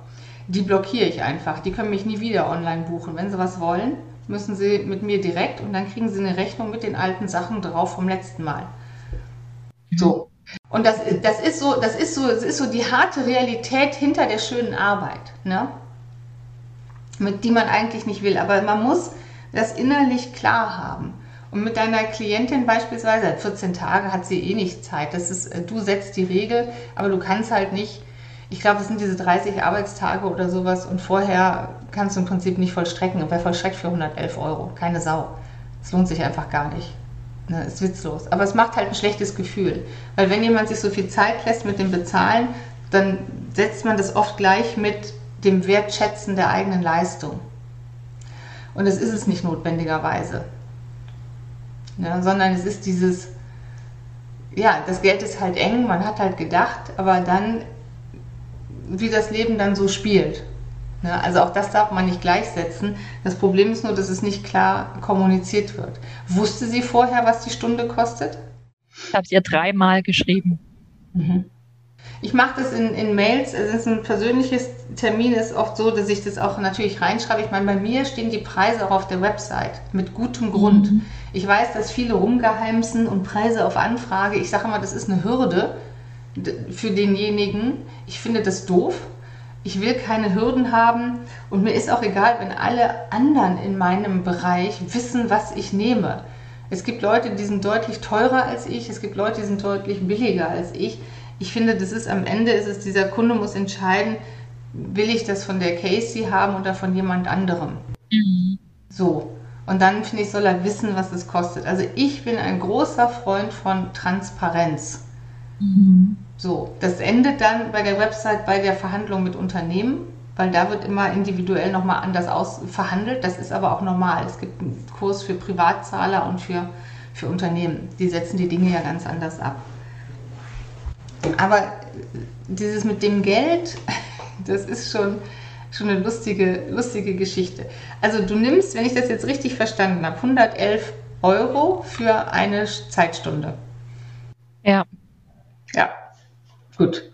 Die blockiere ich einfach. Die können mich nie wieder online buchen. Wenn sie was wollen, müssen sie mit mir direkt und dann kriegen sie eine Rechnung mit den alten Sachen drauf vom letzten Mal. So. Und das, das ist so, das ist so, das ist so die harte Realität hinter der schönen Arbeit. Ne? mit die man eigentlich nicht will. Aber man muss das innerlich klar haben. Und mit deiner Klientin beispielsweise, 14 Tage hat sie eh nicht Zeit. Das ist, äh, du setzt die Regel, aber du kannst halt nicht, ich glaube, es sind diese 30 Arbeitstage oder sowas und vorher kannst du im Prinzip nicht vollstrecken. Und wer vollstreckt für 111 Euro? Keine Sau. Es lohnt sich einfach gar nicht. Ne, ist witzlos. Aber es macht halt ein schlechtes Gefühl. Weil wenn jemand sich so viel Zeit lässt mit dem Bezahlen, dann setzt man das oft gleich mit, dem Wertschätzen der eigenen Leistung. Und das ist es nicht notwendigerweise, ja, sondern es ist dieses, ja, das Geld ist halt eng, man hat halt gedacht, aber dann, wie das Leben dann so spielt. Ja, also auch das darf man nicht gleichsetzen. Das Problem ist nur, dass es nicht klar kommuniziert wird. Wusste sie vorher, was die Stunde kostet? Ich habe es ihr dreimal geschrieben. Mhm. Ich mache das in, in Mails, es ist ein persönliches Termin, ist oft so, dass ich das auch natürlich reinschreibe. Ich meine, bei mir stehen die Preise auch auf der Website mit gutem Grund. Mhm. Ich weiß, dass viele rumgeheimsen und Preise auf Anfrage. Ich sage immer, das ist eine Hürde für denjenigen. Ich finde das doof. Ich will keine Hürden haben und mir ist auch egal, wenn alle anderen in meinem Bereich wissen, was ich nehme. Es gibt Leute, die sind deutlich teurer als ich, es gibt Leute, die sind deutlich billiger als ich ich finde, das ist am Ende ist es, dieser Kunde muss entscheiden, will ich das von der Casey haben oder von jemand anderem. Mhm. So. Und dann finde ich, soll er wissen, was es kostet. Also ich bin ein großer Freund von Transparenz. Mhm. So, das endet dann bei der Website bei der Verhandlung mit Unternehmen, weil da wird immer individuell nochmal anders aus verhandelt. Das ist aber auch normal. Es gibt einen Kurs für Privatzahler und für, für Unternehmen. Die setzen die Dinge ja ganz anders ab. Aber dieses mit dem Geld, das ist schon, schon eine lustige, lustige Geschichte. Also du nimmst, wenn ich das jetzt richtig verstanden habe, 111 Euro für eine Zeitstunde. Ja. Ja, gut.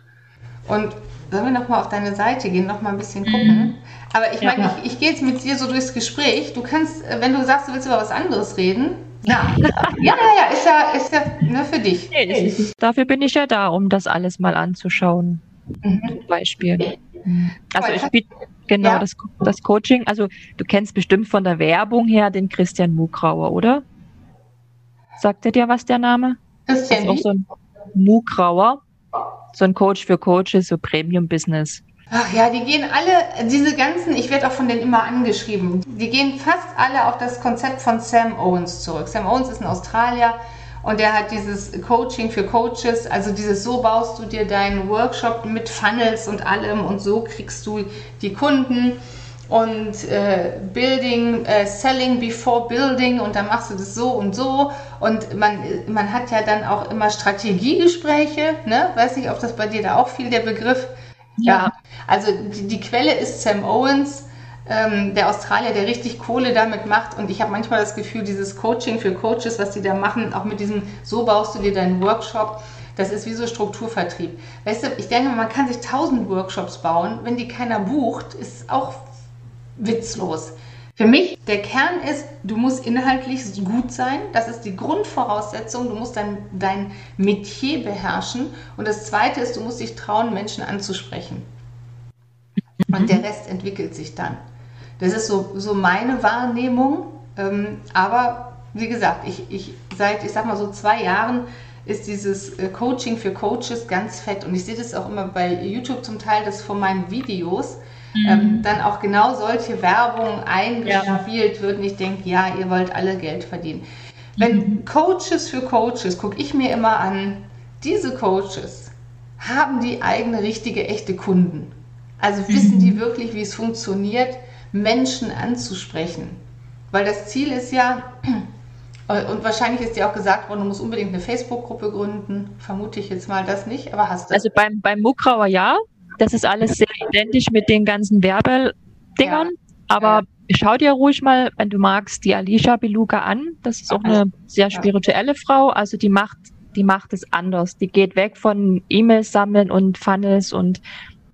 Und sollen wir nochmal auf deine Seite gehen, nochmal ein bisschen gucken? Mhm. Aber ich meine, ja. ich, ich gehe jetzt mit dir so durchs Gespräch. Du kannst, wenn du sagst, du willst über was anderes reden, ja, ja, ja, ja, ist ja, ist ja ne, für dich. Nee, dafür bin ich ja da, um das alles mal anzuschauen. Mhm. Zum Beispiel. Also ich biete genau ja. das, das Coaching. Also du kennst bestimmt von der Werbung her den Christian Mugrauer, oder? Sagt er dir was der Name? Christian das ist auch so ein Mugrauer, so ein Coach für Coaches, so Premium Business. Ach ja, die gehen alle, diese ganzen, ich werde auch von denen immer angeschrieben, die gehen fast alle auf das Konzept von Sam Owens zurück. Sam Owens ist ein Australier und der hat dieses Coaching für Coaches, also dieses so baust du dir deinen Workshop mit Funnels und allem und so kriegst du die Kunden und äh, Building, äh, Selling before Building und dann machst du das so und so und man, man hat ja dann auch immer Strategiegespräche, ne? weiß nicht, ob das bei dir da auch viel der Begriff ja, also die, die Quelle ist Sam Owens, ähm, der Australier, der richtig Kohle damit macht. Und ich habe manchmal das Gefühl, dieses Coaching für Coaches, was die da machen, auch mit diesem, so baust du dir deinen Workshop, Das ist wie so Strukturvertrieb. Weißt du, ich denke, man kann sich tausend Workshops bauen. Wenn die keiner bucht, ist auch witzlos. Für mich, der Kern ist, du musst inhaltlich gut sein. Das ist die Grundvoraussetzung. Du musst dein, dein Metier beherrschen. Und das Zweite ist, du musst dich trauen, Menschen anzusprechen. Und der Rest entwickelt sich dann. Das ist so, so meine Wahrnehmung. Ähm, aber wie gesagt, ich, ich seit, ich sag mal so zwei Jahren ist dieses äh, Coaching für Coaches ganz fett. Und ich sehe das auch immer bei YouTube zum Teil, dass von meinen Videos mhm. ähm, dann auch genau solche Werbung eingespielt ja. wird. Und ich denke, ja, ihr wollt alle Geld verdienen. Wenn mhm. Coaches für Coaches, gucke ich mir immer an, diese Coaches haben die eigene, richtige, echte Kunden. Also wissen die mhm. wirklich, wie es funktioniert, Menschen anzusprechen. Weil das Ziel ist ja, und wahrscheinlich ist dir auch gesagt worden, du musst unbedingt eine Facebook-Gruppe gründen. Vermute ich jetzt mal das nicht, aber hast du. Also beim, beim Mugrauer ja. Das ist alles sehr identisch mit den ganzen Werbedingern. Ja. Aber schau dir ruhig mal, wenn du magst, die Alicia Beluga an. Das ist auch eine sehr spirituelle Frau. Also die macht, die macht es anders. Die geht weg von E-Mails sammeln und Funnels und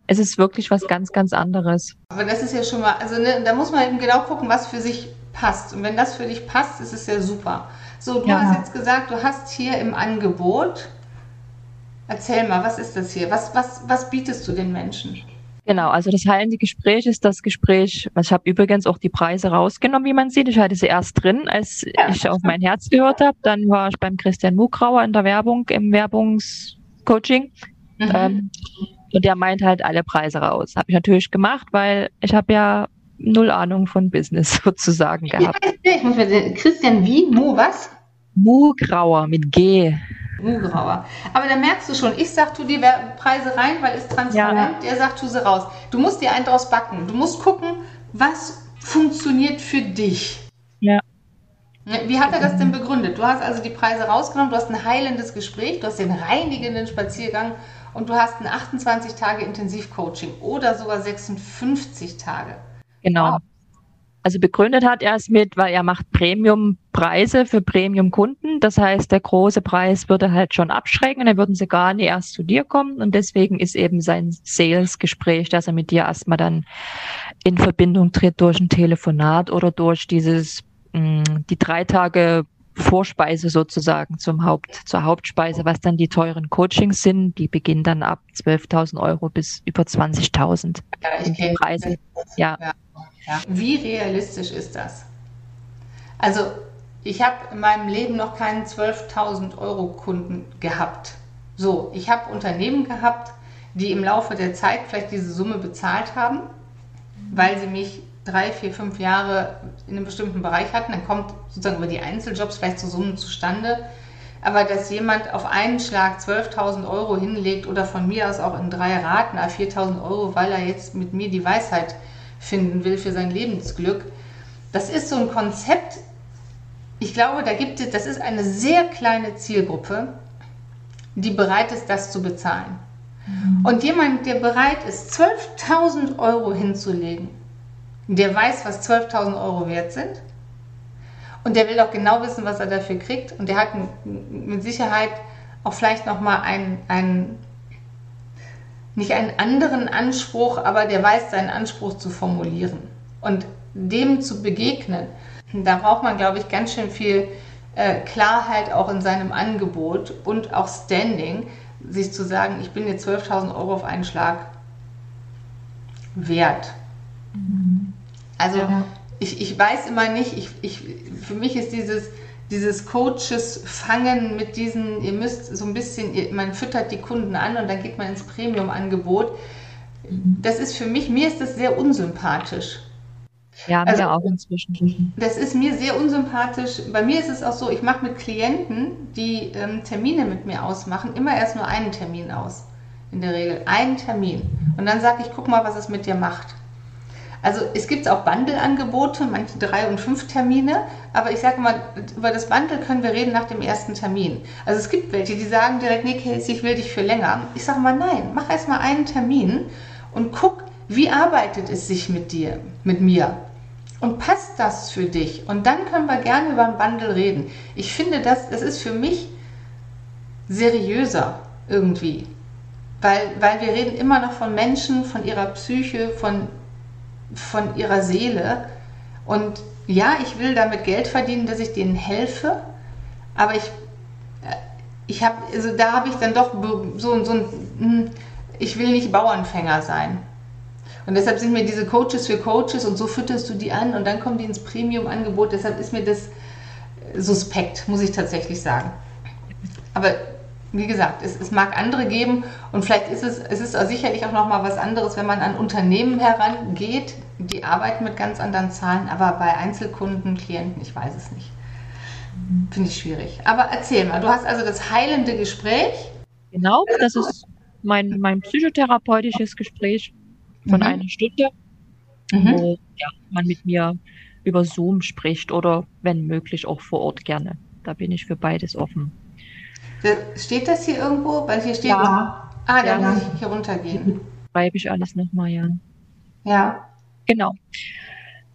es ist wirklich was ganz, ganz anderes. Aber das ist ja schon mal, also ne, da muss man eben genau gucken, was für sich passt. Und wenn das für dich passt, ist es ja super. So, du ja. hast jetzt gesagt, du hast hier im Angebot Erzähl mal, was ist das hier? Was, was, was bietest du den Menschen? Genau, also das heilende Gespräch ist das Gespräch, ich habe übrigens auch die Preise rausgenommen, wie man sieht. Ich hatte sie erst drin, als ja. ich auf mein Herz gehört habe. Dann war ich beim Christian Mugrauer in der Werbung, im Werbungscoaching. Mhm. Ähm, und der meint halt alle Preise raus. Habe ich natürlich gemacht, weil ich habe ja null Ahnung von Business sozusagen gehabt. Ich muss Christian wie? Mu was? Mugrauer mit G. Mugrauer. Aber da merkst du schon, ich sag, tu die Preise rein, weil es transparent, ja. der sagt, tu sie raus. Du musst dir einen draus backen. Du musst gucken, was funktioniert für dich. Ja. Wie hat er das denn begründet? Du hast also die Preise rausgenommen, du hast ein heilendes Gespräch, du hast den reinigenden Spaziergang und du hast ein 28 Tage Intensivcoaching oder sogar 56 Tage. Genau. Wow. Also begründet hat er es mit, weil er macht Premium-Preise für Premium-Kunden. Das heißt, der große Preis würde halt schon abschrecken, dann würden sie gar nicht erst zu dir kommen. Und deswegen ist eben sein Sales-Gespräch, dass er mit dir erstmal dann in Verbindung tritt durch ein Telefonat oder durch dieses, mh, mm, die drei Tage Vorspeise sozusagen zum Haupt, zur Hauptspeise, was dann die teuren Coachings sind. Die beginnen dann ab 12.000 Euro bis über 20.000 ja, Preise. Ja. ja. Ja. Wie realistisch ist das? Also, ich habe in meinem Leben noch keinen 12.000 Euro Kunden gehabt. So, ich habe Unternehmen gehabt, die im Laufe der Zeit vielleicht diese Summe bezahlt haben, weil sie mich drei, vier, fünf Jahre in einem bestimmten Bereich hatten. Dann kommt sozusagen über die Einzeljobs vielleicht zu Summen zustande. Aber dass jemand auf einen Schlag 12.000 Euro hinlegt oder von mir aus auch in drei Raten 4.000 Euro, weil er jetzt mit mir die Weisheit finden will für sein Lebensglück. Das ist so ein Konzept, ich glaube, da gibt es, das ist eine sehr kleine Zielgruppe, die bereit ist, das zu bezahlen. Mhm. Und jemand, der bereit ist, 12.000 Euro hinzulegen, der weiß, was 12.000 Euro wert sind. Und der will auch genau wissen, was er dafür kriegt. Und der hat mit Sicherheit auch vielleicht nochmal einen, einen nicht einen anderen Anspruch, aber der weiß seinen Anspruch zu formulieren und dem zu begegnen. Da braucht man, glaube ich, ganz schön viel äh, Klarheit auch in seinem Angebot und auch Standing, sich zu sagen, ich bin jetzt 12.000 Euro auf einen Schlag wert. Mhm. Also ja. ich, ich weiß immer nicht, ich, ich, für mich ist dieses, dieses Coaches fangen mit diesen, ihr müsst so ein bisschen, man füttert die Kunden an und dann geht man ins Premium-Angebot. Das ist für mich, mir ist das sehr unsympathisch. Ja, mir also, auch inzwischen. Das ist mir sehr unsympathisch. Bei mir ist es auch so, ich mache mit Klienten, die ähm, Termine mit mir ausmachen, immer erst nur einen Termin aus. In der Regel einen Termin. Und dann sage ich, guck mal, was es mit dir macht. Also es gibt auch Bundle-Angebote, manche drei und fünf Termine, aber ich sage mal, über das Bundle können wir reden nach dem ersten Termin. Also es gibt welche, die sagen direkt, nee, Casey, ich will dich für länger. Ich sage mal, nein, mach erst mal einen Termin und guck, wie arbeitet es sich mit dir, mit mir. Und passt das für dich? Und dann können wir gerne über ein Bundle reden. Ich finde, das, das ist für mich seriöser. irgendwie. Weil, weil wir reden immer noch von Menschen, von ihrer Psyche, von, von ihrer Seele. Und ja, ich will damit Geld verdienen, dass ich denen helfe, aber ich, äh, ich habe, also da habe ich dann doch so, so ein, hm, ich will nicht Bauernfänger sein. Und deshalb sind mir diese Coaches für Coaches und so fütterst du die an und dann kommen die ins Premium-Angebot. Deshalb ist mir das suspekt, muss ich tatsächlich sagen. Aber wie gesagt, es, es, mag andere geben und vielleicht ist es, es ist sicherlich auch nochmal was anderes, wenn man an Unternehmen herangeht, die arbeiten mit ganz anderen Zahlen, aber bei Einzelkunden, Klienten, ich weiß es nicht. Finde ich schwierig. Aber erzähl mal, du hast also das heilende Gespräch. Genau, das ist mein, mein psychotherapeutisches Gespräch von mhm. einer Stunde, mhm. wo ja, man mit mir über Zoom spricht oder wenn möglich auch vor Ort gerne. Da bin ich für beides offen. Steht das hier irgendwo? Weil hier steht. Ja. Ah, da muss ich hier runtergehen. Schreibe ich alles nochmal, ja. Ja. Genau.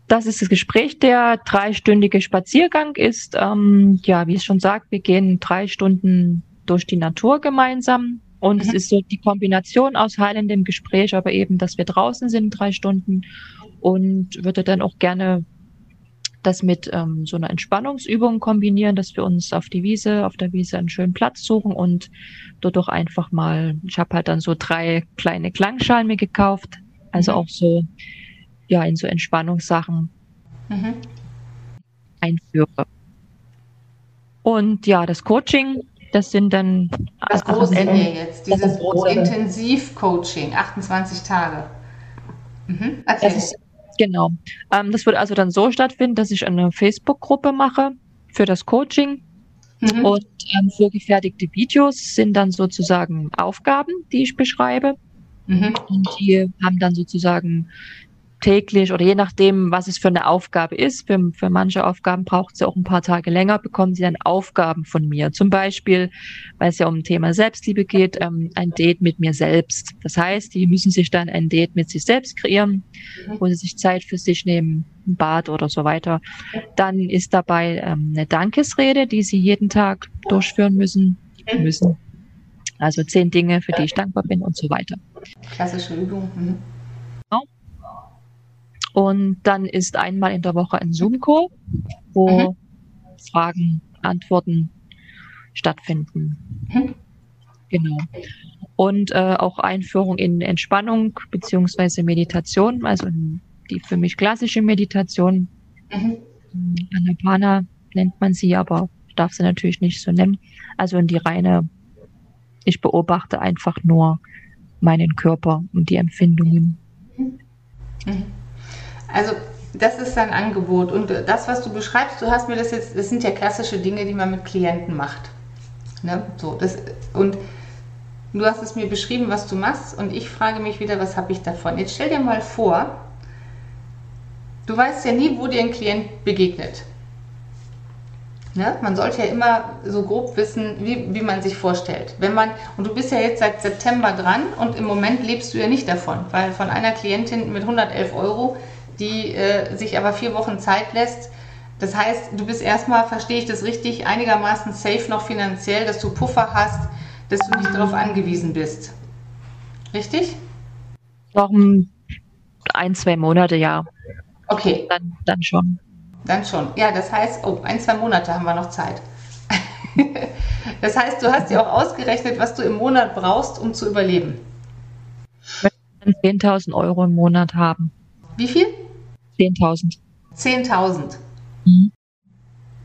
Das ist das Gespräch. Der dreistündige Spaziergang ist, ähm, ja, wie es schon sagt, wir gehen drei Stunden durch die Natur gemeinsam. Und mhm. es ist so die Kombination aus heilendem Gespräch, aber eben, dass wir draußen sind drei Stunden und würde dann auch gerne das mit ähm, so einer Entspannungsübung kombinieren, dass wir uns auf die Wiese, auf der Wiese einen schönen Platz suchen und dort auch einfach mal, ich habe halt dann so drei kleine Klangschalen mir gekauft, also mhm. auch so, ja, in so Entspannungssachen mhm. einführe. Und ja, das Coaching, das sind dann. Das große wir jetzt, dieses Intensiv-Coaching, 28 Tage. Mhm. Erzähl. Das ist, Genau. Ähm, das wird also dann so stattfinden, dass ich eine Facebook-Gruppe mache für das Coaching. Mhm. Und ähm, vorgefertigte Videos sind dann sozusagen Aufgaben, die ich beschreibe. Mhm. Und die haben dann sozusagen täglich oder je nachdem, was es für eine Aufgabe ist. Für, für manche Aufgaben braucht sie auch ein paar Tage länger, bekommen sie dann Aufgaben von mir. Zum Beispiel, weil es ja um ein Thema Selbstliebe geht, ähm, ein Date mit mir selbst. Das heißt, die müssen sich dann ein Date mit sich selbst kreieren, mhm. wo sie sich Zeit für sich nehmen, ein Bad oder so weiter. Dann ist dabei ähm, eine Dankesrede, die sie jeden Tag durchführen müssen. Mhm. müssen. Also zehn Dinge, für die ich dankbar bin und so weiter. Klassische Übung. Mhm. Und dann ist einmal in der Woche ein Zoom-Call, wo mhm. Fragen, Antworten stattfinden. Mhm. Genau. Und äh, auch Einführung in Entspannung beziehungsweise Meditation, also die für mich klassische Meditation. Mhm. Anapana nennt man sie, aber ich darf sie natürlich nicht so nennen. Also in die reine, ich beobachte einfach nur meinen Körper und die Empfindungen. Mhm. Also das ist dein Angebot. Und das, was du beschreibst, du hast mir das jetzt, das sind ja klassische Dinge, die man mit Klienten macht. Ne? So, das, und du hast es mir beschrieben, was du machst, und ich frage mich wieder, was habe ich davon? Jetzt stell dir mal vor, du weißt ja nie, wo dir ein Klient begegnet. Ne? Man sollte ja immer so grob wissen, wie, wie man sich vorstellt. Wenn man, und du bist ja jetzt seit September dran und im Moment lebst du ja nicht davon, weil von einer Klientin mit 111 Euro die äh, sich aber vier Wochen Zeit lässt. Das heißt, du bist erstmal, verstehe ich das richtig, einigermaßen safe noch finanziell, dass du Puffer hast, dass du nicht darauf angewiesen bist. Richtig? Noch ein, zwei Monate, ja. Okay. Dann, dann schon. Dann schon. Ja, das heißt, oh, ein, zwei Monate haben wir noch Zeit. das heißt, du hast dir auch ausgerechnet, was du im Monat brauchst, um zu überleben. Ich 10.000 Euro im Monat haben. Wie viel? 10.000. 10.000. Mhm.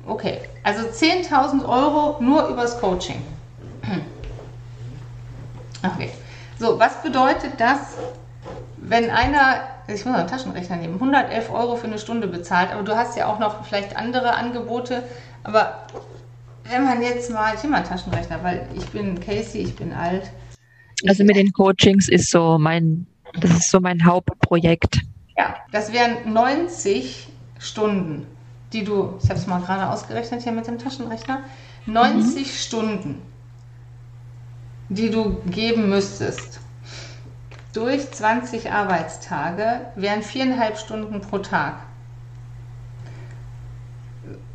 Okay, also 10.000 Euro nur übers Coaching. Okay. So, was bedeutet das, wenn einer, ich muss einen Taschenrechner nehmen, 111 Euro für eine Stunde bezahlt, aber du hast ja auch noch vielleicht andere Angebote, aber wenn man jetzt mal, ich nehme mal einen Taschenrechner, weil ich bin Casey, ich bin alt. Ich also mit den Coachings ist so mein, das ist so mein Hauptprojekt. Ja, das wären 90 Stunden, die du, ich habe es mal gerade ausgerechnet hier mit dem Taschenrechner, 90 mhm. Stunden, die du geben müsstest. Durch 20 Arbeitstage wären viereinhalb Stunden pro Tag.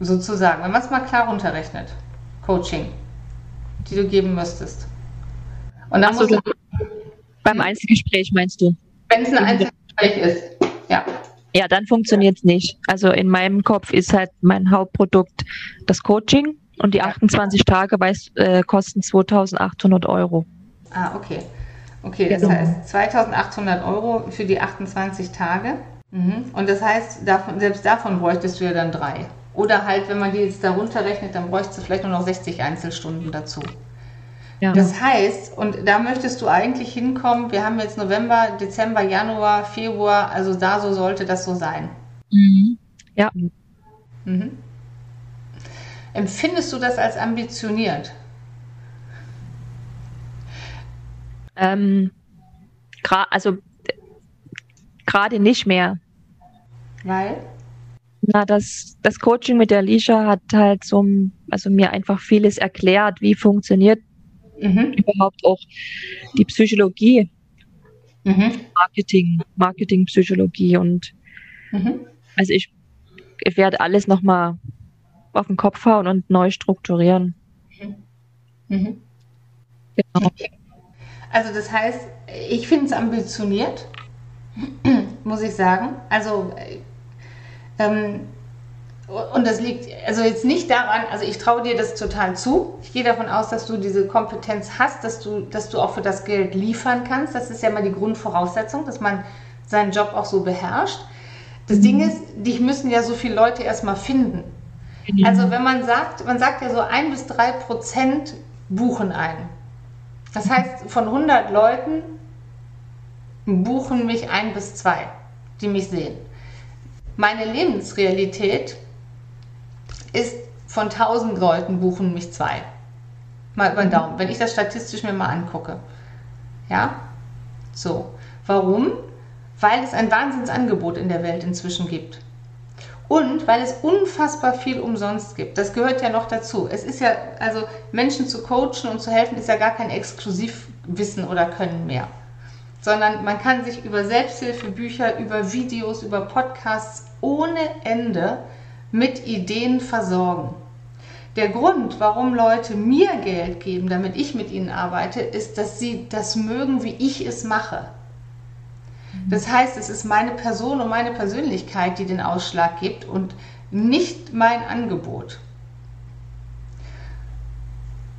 Sozusagen, wenn man es mal klar runterrechnet. Coaching, die du geben müsstest. Und dann so, beim Einzelgespräch meinst du? Wenn es ein Einzelgespräch ist, ja. Ja, dann funktioniert es nicht. Also in meinem Kopf ist halt mein Hauptprodukt das Coaching und die 28 Tage weiß, äh, kosten 2800 Euro. Ah, okay. Okay, das genau. heißt 2800 Euro für die 28 Tage. Mhm. Und das heißt, davon, selbst davon bräuchtest du ja dann drei. Oder halt, wenn man die jetzt darunter rechnet, dann bräuchtest du vielleicht nur noch 60 Einzelstunden dazu. Ja. Das heißt, und da möchtest du eigentlich hinkommen, wir haben jetzt November, Dezember, Januar, Februar, also da so sollte das so sein. Mhm. Ja. Mhm. Empfindest du das als ambitioniert? Ähm, also gerade nicht mehr. Weil? Na, das, das Coaching mit der Alicia hat halt so, also mir einfach vieles erklärt, wie funktioniert mhm. überhaupt auch die Psychologie, mhm. Marketing, Marketingpsychologie und mhm. also ich, ich werde alles nochmal auf den Kopf hauen und neu strukturieren. Mhm. mhm. Genau. Also das heißt, ich finde es ambitioniert, muss ich sagen. Also ähm, und das liegt also jetzt nicht daran, also ich traue dir das total zu. Ich gehe davon aus, dass du diese Kompetenz hast, dass du, dass du auch für das Geld liefern kannst. Das ist ja mal die Grundvoraussetzung, dass man seinen Job auch so beherrscht. Das mhm. Ding ist, dich müssen ja so viele Leute erstmal finden. Mhm. Also wenn man sagt, man sagt ja so ein bis drei Prozent buchen ein. Das heißt, von 100 Leuten buchen mich ein bis zwei, die mich sehen. Meine Lebensrealität ist von 1000 Leuten buchen mich zwei. Mal über den mhm. Daumen, wenn ich das statistisch mir mal angucke. Ja? So. Warum? Weil es ein Wahnsinnsangebot in der Welt inzwischen gibt. Und weil es unfassbar viel umsonst gibt. Das gehört ja noch dazu. Es ist ja, also Menschen zu coachen und zu helfen, ist ja gar kein Exklusivwissen oder Können mehr. Sondern man kann sich über Selbsthilfebücher, über Videos, über Podcasts ohne Ende mit Ideen versorgen. Der Grund, warum Leute mir Geld geben, damit ich mit ihnen arbeite, ist, dass sie das mögen, wie ich es mache. Das heißt, es ist meine Person und meine Persönlichkeit, die den Ausschlag gibt und nicht mein Angebot.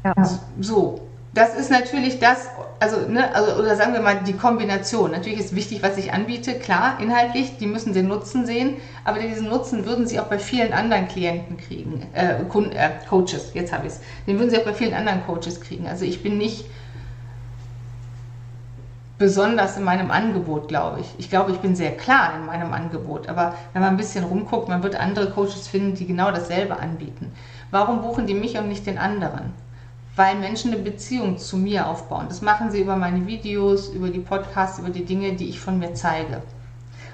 Ja. So, das ist natürlich das, also, ne, also, oder sagen wir mal die Kombination. Natürlich ist wichtig, was ich anbiete, klar, inhaltlich, die müssen den Nutzen sehen, aber diesen Nutzen würden sie auch bei vielen anderen Klienten kriegen, äh, Kunden, äh, Coaches, jetzt habe ich es, den würden sie auch bei vielen anderen Coaches kriegen. Also ich bin nicht besonders in meinem Angebot, glaube ich. Ich glaube, ich bin sehr klar in meinem Angebot, aber wenn man ein bisschen rumguckt, man wird andere Coaches finden, die genau dasselbe anbieten. Warum buchen die mich und nicht den anderen? Weil Menschen eine Beziehung zu mir aufbauen. Das machen sie über meine Videos, über die Podcasts, über die Dinge, die ich von mir zeige.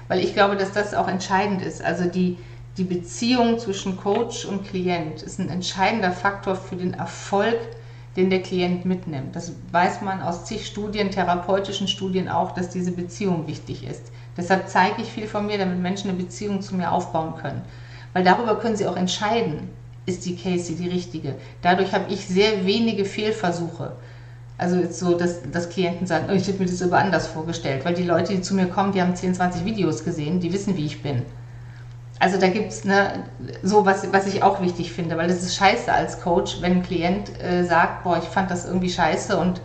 Weil ich glaube, dass das auch entscheidend ist. Also die, die Beziehung zwischen Coach und Klient ist ein entscheidender Faktor für den Erfolg, den der Klient mitnimmt. Das weiß man aus zig Studien, therapeutischen Studien auch, dass diese Beziehung wichtig ist. Deshalb zeige ich viel von mir, damit Menschen eine Beziehung zu mir aufbauen können. Weil darüber können sie auch entscheiden ist die Casey die richtige. Dadurch habe ich sehr wenige Fehlversuche. Also so, dass, dass Klienten sagen, oh, ich hätte mir das aber anders vorgestellt, weil die Leute, die zu mir kommen, die haben 10, 20 Videos gesehen, die wissen, wie ich bin. Also da gibt es ne, so was, was ich auch wichtig finde, weil es ist scheiße als Coach, wenn ein Klient äh, sagt, boah, ich fand das irgendwie scheiße und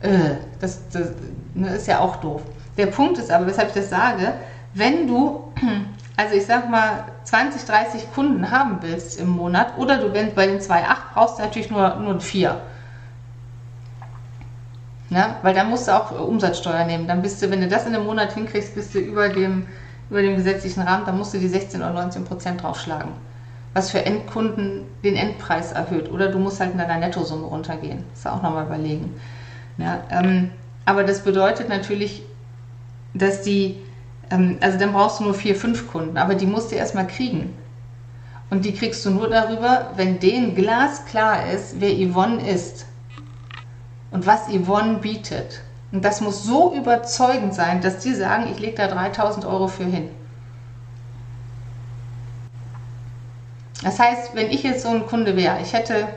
äh, das, das ne, ist ja auch doof. Der Punkt ist aber, weshalb ich das sage, wenn du also ich sag mal, 20, 30 Kunden haben willst im Monat oder du wenn bei den 2,8 brauchst du natürlich nur, nur ein 4. Ne? Weil dann musst du auch Umsatzsteuer nehmen. Dann bist du, wenn du das in einem Monat hinkriegst, bist du über dem, über dem gesetzlichen Rahmen, dann musst du die 16 oder 19 Prozent draufschlagen. Was für Endkunden den Endpreis erhöht. Oder du musst halt in deiner Nettosumme runtergehen. Das ist auch nochmal überlegen. Ne? Ähm, aber das bedeutet natürlich, dass die also dann brauchst du nur vier, fünf Kunden, aber die musst du erstmal kriegen. Und die kriegst du nur darüber, wenn denen glasklar ist, wer Yvonne ist und was Yvonne bietet. Und das muss so überzeugend sein, dass die sagen, ich lege da 3000 Euro für hin. Das heißt, wenn ich jetzt so ein Kunde wäre, ich hätte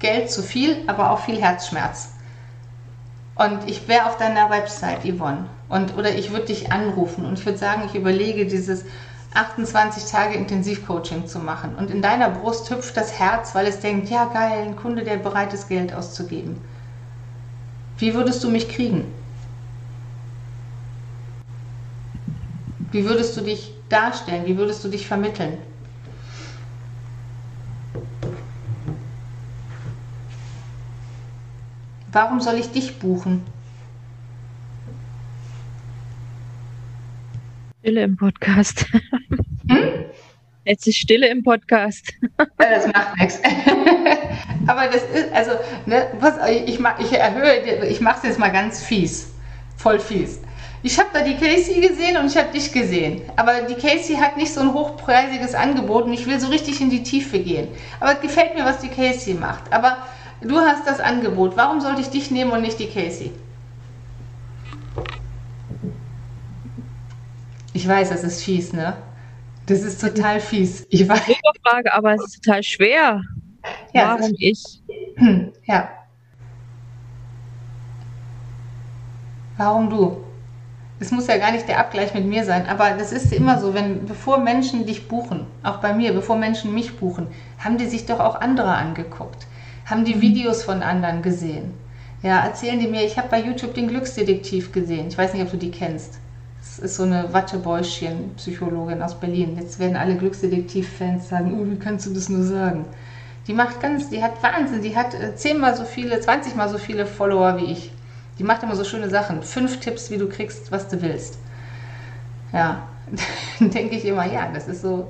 Geld zu viel, aber auch viel Herzschmerz. Und ich wäre auf deiner Website, Yvonne. Und, oder ich würde dich anrufen und ich würde sagen, ich überlege dieses 28 Tage Intensivcoaching zu machen. Und in deiner Brust hüpft das Herz, weil es denkt, ja geil, ein Kunde, der bereit ist, Geld auszugeben. Wie würdest du mich kriegen? Wie würdest du dich darstellen? Wie würdest du dich vermitteln? Warum soll ich dich buchen? Stille im Podcast. Hm? Jetzt ist Stille im Podcast. Das macht nichts. Aber das ist, also, ne, was, ich, ich erhöhe, ich mache es jetzt mal ganz fies. Voll fies. Ich habe da die Casey gesehen und ich habe dich gesehen. Aber die Casey hat nicht so ein hochpreisiges Angebot und ich will so richtig in die Tiefe gehen. Aber es gefällt mir, was die Casey macht. Aber du hast das Angebot. Warum sollte ich dich nehmen und nicht die Casey? Ich weiß, das ist fies, ne? Das ist total fies. Ich weiß. Frage, aber es ist total schwer. Ja, Warum ich? Ja. Warum du? Es muss ja gar nicht der Abgleich mit mir sein, aber das ist immer so, wenn bevor Menschen dich buchen, auch bei mir, bevor Menschen mich buchen, haben die sich doch auch andere angeguckt, haben die mhm. Videos von anderen gesehen. Ja, erzählen die mir, ich habe bei YouTube den Glücksdetektiv gesehen. Ich weiß nicht, ob du die kennst. Das ist so eine Wattebäuschen-Psychologin aus Berlin. Jetzt werden alle Glücksdetektiv-Fans sagen, oh, wie kannst du das nur sagen? Die macht ganz, die hat Wahnsinn, die hat äh, zehnmal so viele, 20 mal so viele Follower wie ich. Die macht immer so schöne Sachen. Fünf Tipps, wie du kriegst, was du willst. Ja, dann denke ich immer, ja, das ist so,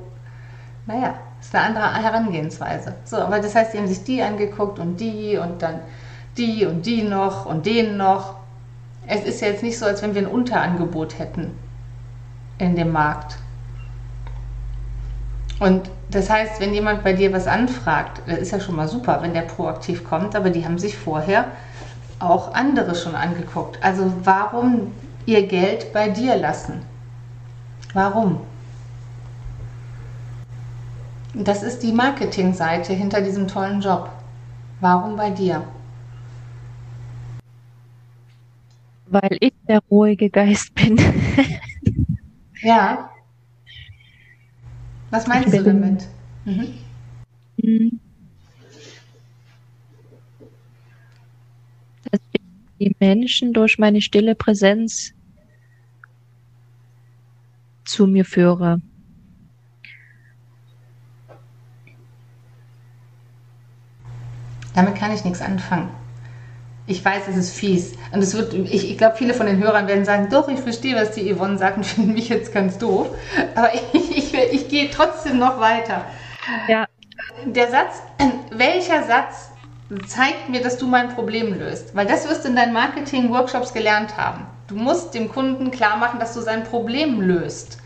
naja, ist eine andere Herangehensweise. So, aber das heißt, die haben sich die angeguckt und die und dann die und die noch und den noch es ist ja jetzt nicht so, als wenn wir ein Unterangebot hätten in dem Markt. Und das heißt, wenn jemand bei dir was anfragt, das ist ja schon mal super, wenn der proaktiv kommt, aber die haben sich vorher auch andere schon angeguckt. Also warum ihr Geld bei dir lassen? Warum? Das ist die Marketingseite hinter diesem tollen Job. Warum bei dir? Weil ich der ruhige Geist bin. ja. Was meinst du damit? Mhm. mhm. Dass ich die Menschen durch meine stille Präsenz zu mir führe. Damit kann ich nichts anfangen. Ich weiß, es ist fies. Und es wird, ich, ich glaube, viele von den Hörern werden sagen, doch, ich verstehe, was die Yvonne sagt und finde mich jetzt ganz doof. Aber ich, ich, ich gehe trotzdem noch weiter. Ja. Der Satz, welcher Satz zeigt mir, dass du mein Problem löst? Weil das wirst du in deinen Marketing-Workshops gelernt haben. Du musst dem Kunden klar machen, dass du sein Problem löst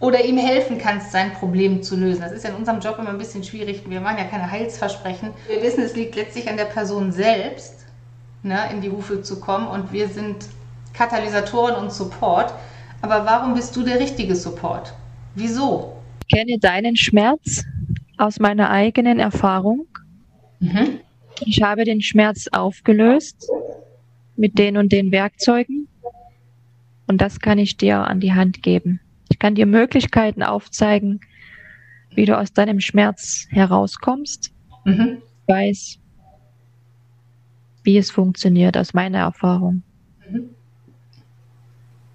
oder ihm helfen kannst, sein Problem zu lösen. Das ist ja in unserem Job immer ein bisschen schwierig. Wir machen ja keine Heilsversprechen. Wir wissen, es liegt letztlich an der Person selbst ne, in die Hufe zu kommen und wir sind Katalysatoren und Support. Aber warum bist du der richtige Support? Wieso? Ich kenne deinen Schmerz aus meiner eigenen Erfahrung. Mhm. Ich habe den Schmerz aufgelöst mit den und den Werkzeugen und das kann ich dir an die Hand geben. Ich kann dir Möglichkeiten aufzeigen, wie du aus deinem Schmerz herauskommst. Mhm. Ich weiß, wie es funktioniert, aus meiner Erfahrung. Mhm.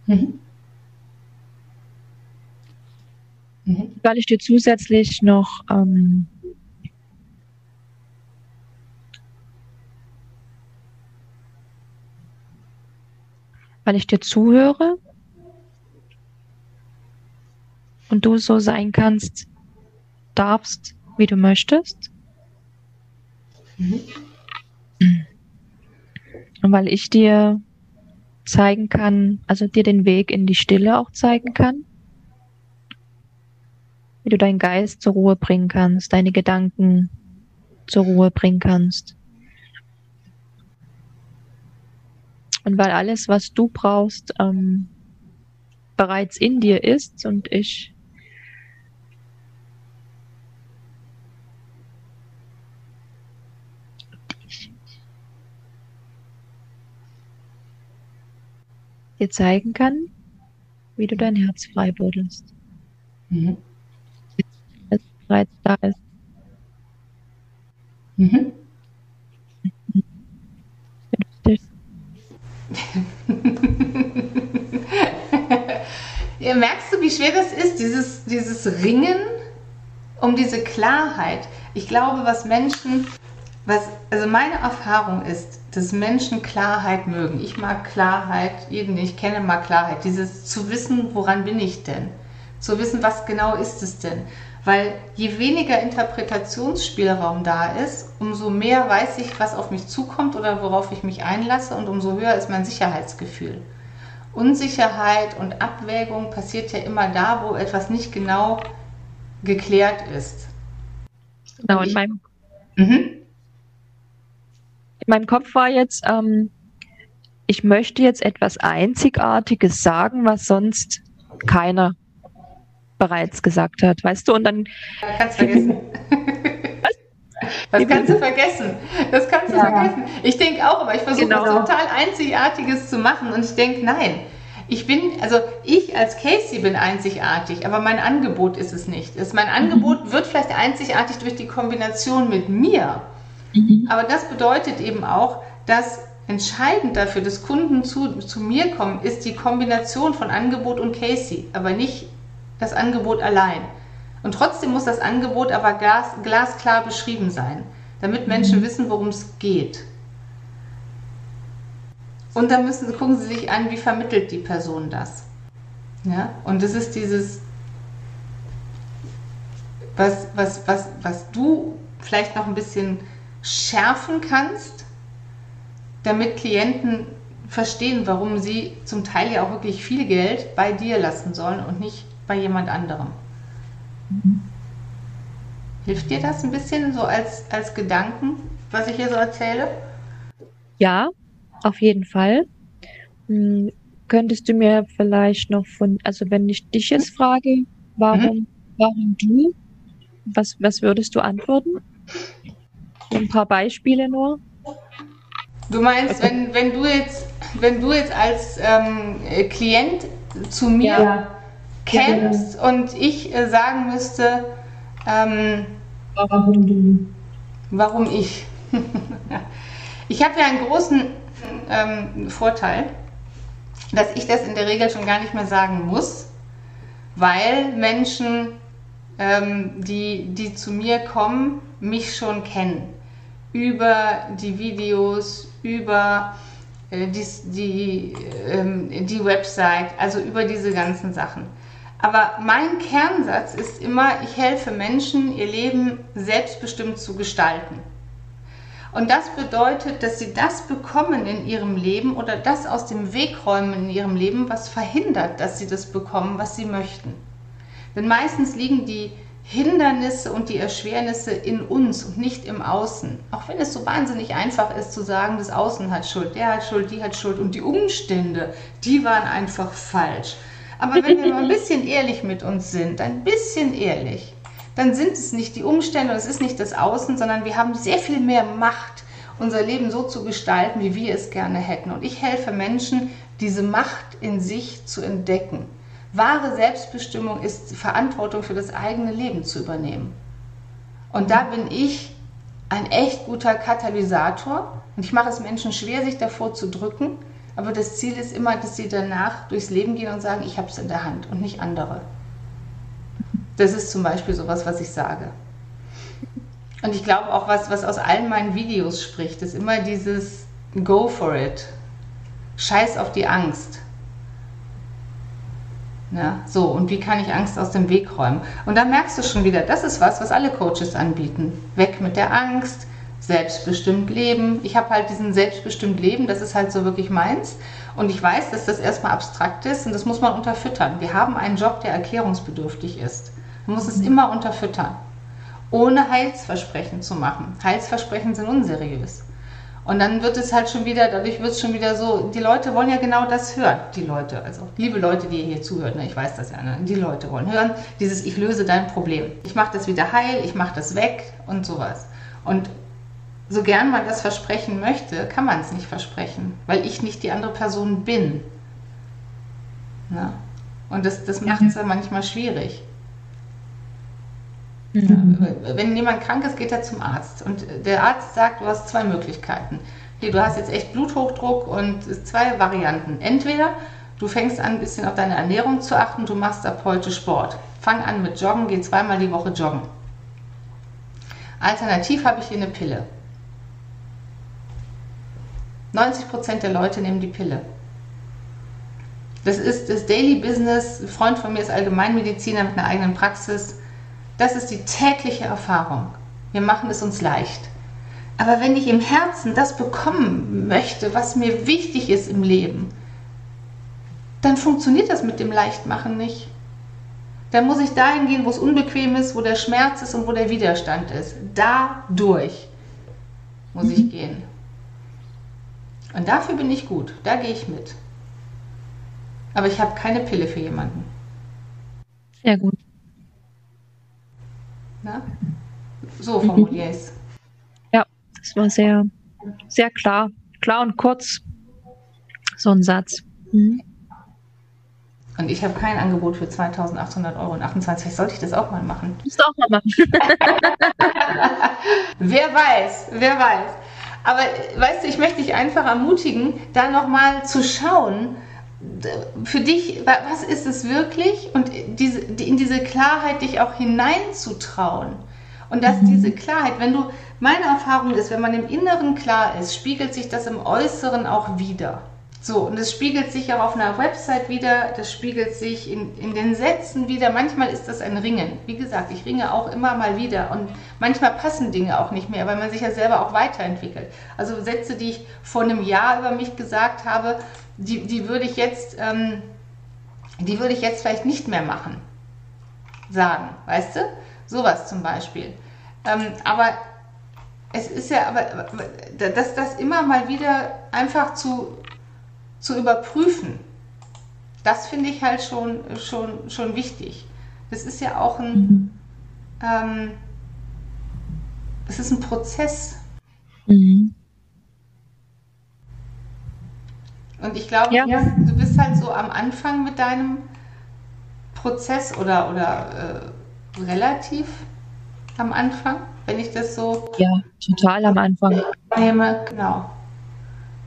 Mhm. Mhm. Weil ich dir zusätzlich noch ähm, weil ich dir zuhöre und du so sein kannst, darfst, wie du möchtest. Mhm. Weil ich dir zeigen kann, also dir den Weg in die Stille auch zeigen kann, wie du deinen Geist zur Ruhe bringen kannst, deine Gedanken zur Ruhe bringen kannst. Und weil alles, was du brauchst, ähm, bereits in dir ist und ich dir zeigen kann, wie du dein Herz frei buddelst. Mhm. Es bereits da ist. Mhm. ja, merkst du, wie schwer das ist, dieses, dieses Ringen um diese Klarheit? Ich glaube, was Menschen, was, also meine Erfahrung ist, dass Menschen Klarheit mögen. Ich mag Klarheit, jeden, den ich kenne, mag Klarheit. Dieses zu wissen, woran bin ich denn? Zu wissen, was genau ist es denn? Weil je weniger Interpretationsspielraum da ist, umso mehr weiß ich, was auf mich zukommt oder worauf ich mich einlasse und umso höher ist mein Sicherheitsgefühl. Unsicherheit und Abwägung passiert ja immer da, wo etwas nicht genau geklärt ist. Genau, in meinem, mhm. In meinem Kopf war jetzt, ähm, ich möchte jetzt etwas Einzigartiges sagen, was sonst keiner bereits gesagt hat, weißt du? Und dann. Ja, kannst vergessen. Das kannst du vergessen. Das kannst du ja. vergessen. Ich denke auch, aber ich versuche genau. was total Einzigartiges zu machen und ich denke, nein. Ich bin, also ich als Casey bin einzigartig, aber mein Angebot ist es nicht. Es, mein Angebot mhm. wird vielleicht einzigartig durch die Kombination mit mir. Mhm. Aber das bedeutet eben auch, dass entscheidend dafür, dass Kunden zu, zu mir kommen, ist die Kombination von Angebot und Casey, aber nicht das Angebot allein. Und trotzdem muss das Angebot aber glas, glasklar beschrieben sein, damit Menschen mhm. wissen, worum es geht. Und dann müssen, gucken sie sich an, wie vermittelt die Person das. Ja? Und das ist dieses, was, was, was, was du vielleicht noch ein bisschen schärfen kannst, damit Klienten verstehen, warum sie zum Teil ja auch wirklich viel Geld bei dir lassen sollen und nicht bei jemand anderem. Hilft dir das ein bisschen so als, als Gedanken, was ich hier so erzähle? Ja, auf jeden Fall. Hm, könntest du mir vielleicht noch von, also wenn ich dich jetzt frage, warum, mhm. warum du, was, was würdest du antworten? Ein paar Beispiele nur. Du meinst, wenn, wenn du jetzt, wenn du jetzt als ähm, Klient zu mir ja kennst und ich äh, sagen müsste, ähm, warum du? Warum ich? ich habe ja einen großen ähm, Vorteil, dass ich das in der Regel schon gar nicht mehr sagen muss, weil Menschen, ähm, die, die zu mir kommen, mich schon kennen. Über die Videos, über äh, die, die, ähm, die Website, also über diese ganzen Sachen. Aber mein Kernsatz ist immer, ich helfe Menschen, ihr Leben selbstbestimmt zu gestalten. Und das bedeutet, dass sie das bekommen in ihrem Leben oder das aus dem Weg räumen in ihrem Leben, was verhindert, dass sie das bekommen, was sie möchten. Denn meistens liegen die Hindernisse und die Erschwernisse in uns und nicht im Außen. Auch wenn es so wahnsinnig einfach ist zu sagen, das Außen hat Schuld, der hat Schuld, die hat Schuld und die Umstände, die waren einfach falsch. Aber wenn wir mal ein bisschen ehrlich mit uns sind, ein bisschen ehrlich, dann sind es nicht die Umstände und es ist nicht das Außen, sondern wir haben sehr viel mehr Macht, unser Leben so zu gestalten, wie wir es gerne hätten. Und ich helfe Menschen, diese Macht in sich zu entdecken. Wahre Selbstbestimmung ist Verantwortung für das eigene Leben zu übernehmen. Und da bin ich ein echt guter Katalysator. Und ich mache es Menschen schwer, sich davor zu drücken, aber das Ziel ist immer, dass sie danach durchs Leben gehen und sagen, ich habe es in der Hand und nicht andere. Das ist zum Beispiel sowas, was ich sage. Und ich glaube auch, was, was aus allen meinen Videos spricht, ist immer dieses Go for it. Scheiß auf die Angst. Ja, so, und wie kann ich Angst aus dem Weg räumen? Und da merkst du schon wieder, das ist was, was alle Coaches anbieten. Weg mit der Angst, selbstbestimmt leben. Ich habe halt diesen selbstbestimmt leben, das ist halt so wirklich meins. Und ich weiß, dass das erstmal abstrakt ist und das muss man unterfüttern. Wir haben einen Job, der erklärungsbedürftig ist. Man muss es immer unterfüttern, ohne Heilsversprechen zu machen. Heilsversprechen sind unseriös. Und dann wird es halt schon wieder, dadurch wird es schon wieder so, die Leute wollen ja genau das hören. Die Leute, also liebe Leute, die ihr hier zuhört, ne, ich weiß das ja, ne, die Leute wollen hören, dieses Ich löse dein Problem. Ich mache das wieder heil, ich mache das weg und sowas. Und so gern man das versprechen möchte, kann man es nicht versprechen, weil ich nicht die andere Person bin. Ja. Und das, das macht es ja manchmal schwierig. Mhm. Wenn jemand krank ist, geht er zum Arzt. Und der Arzt sagt, du hast zwei Möglichkeiten. Okay, du hast jetzt echt Bluthochdruck und zwei Varianten. Entweder du fängst an, ein bisschen auf deine Ernährung zu achten, du machst ab heute Sport. Fang an mit Joggen, geh zweimal die Woche joggen. Alternativ habe ich hier eine Pille. 90% der Leute nehmen die Pille. Das ist das Daily Business. Ein Freund von mir ist Allgemeinmediziner mit einer eigenen Praxis. Das ist die tägliche Erfahrung. Wir machen es uns leicht. Aber wenn ich im Herzen das bekommen möchte, was mir wichtig ist im Leben, dann funktioniert das mit dem Leichtmachen nicht. Dann muss ich dahin gehen, wo es unbequem ist, wo der Schmerz ist und wo der Widerstand ist. Dadurch muss ich mhm. gehen. Und dafür bin ich gut. Da gehe ich mit. Aber ich habe keine Pille für jemanden. Sehr gut. Na? So formuliere ich es. Ja, das war sehr, sehr klar. Klar und kurz. So ein Satz. Mhm. Und ich habe kein Angebot für 2800 Euro und 28. Sollte ich das auch mal machen? Das auch mal machen. wer weiß, wer weiß. Aber weißt du, ich möchte dich einfach ermutigen, da nochmal zu schauen, für dich, was ist es wirklich? Und diese, in diese Klarheit dich auch hineinzutrauen. Und dass mhm. diese Klarheit, wenn du, meine Erfahrung ist, wenn man im Inneren klar ist, spiegelt sich das im Äußeren auch wieder. So, und es spiegelt sich auch auf einer Website wieder, das spiegelt sich in, in den Sätzen wieder. Manchmal ist das ein Ringen. Wie gesagt, ich ringe auch immer mal wieder und manchmal passen Dinge auch nicht mehr, weil man sich ja selber auch weiterentwickelt. Also Sätze, die ich vor einem Jahr über mich gesagt habe, die, die würde ich jetzt, ähm, die würde ich jetzt vielleicht nicht mehr machen, sagen, weißt du? Sowas zum Beispiel. Ähm, aber es ist ja, aber dass das immer mal wieder einfach zu zu überprüfen. Das finde ich halt schon, schon, schon wichtig. Das ist ja auch ein, mhm. ähm, es ist ein Prozess. Mhm. Und ich glaube, ja. du bist halt so am Anfang mit deinem Prozess oder, oder äh, relativ am Anfang, wenn ich das so. Ja, total am Anfang. Nehme, genau.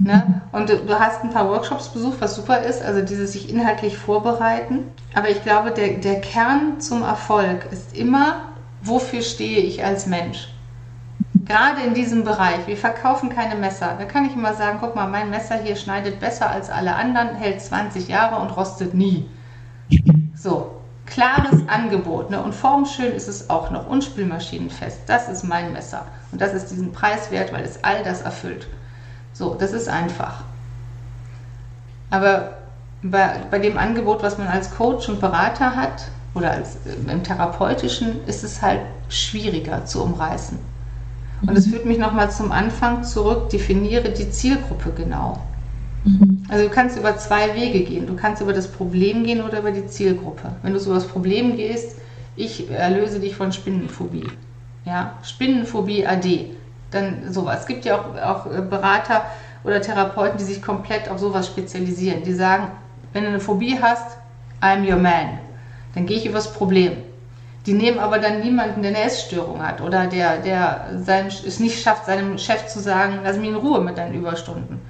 Ne? Und du, du, hast ein paar Workshops besucht, was super ist, also dieses sich inhaltlich vorbereiten. Aber ich glaube, der, der Kern zum Erfolg ist immer, wofür stehe ich als Mensch? Gerade in diesem Bereich. Wir verkaufen keine Messer. Da kann ich immer sagen, guck mal, mein Messer hier schneidet besser als alle anderen, hält 20 Jahre und rostet nie. So, klares Angebot. Ne? Und formschön ist es auch noch. Und spülmaschinenfest. Das ist mein Messer. Und das ist diesen Preis wert, weil es all das erfüllt. So, das ist einfach. Aber bei, bei dem Angebot, was man als Coach und Berater hat oder als, äh, im therapeutischen, ist es halt schwieriger zu umreißen. Und es führt mich nochmal zum Anfang zurück, definiere die Zielgruppe genau. Mhm. Also du kannst über zwei Wege gehen. Du kannst über das Problem gehen oder über die Zielgruppe. Wenn du so über das Problem gehst, ich erlöse dich von Spinnenphobie. Ja, Spinnenphobie AD dann sowas. Es gibt ja auch, auch äh, Berater oder Therapeuten, die sich komplett auf sowas spezialisieren. Die sagen, wenn du eine Phobie hast, I'm your man. Dann gehe ich übers Problem. Die nehmen aber dann niemanden, der eine Essstörung hat oder der, der sein, es nicht schafft, seinem Chef zu sagen, lass mich in Ruhe mit deinen Überstunden.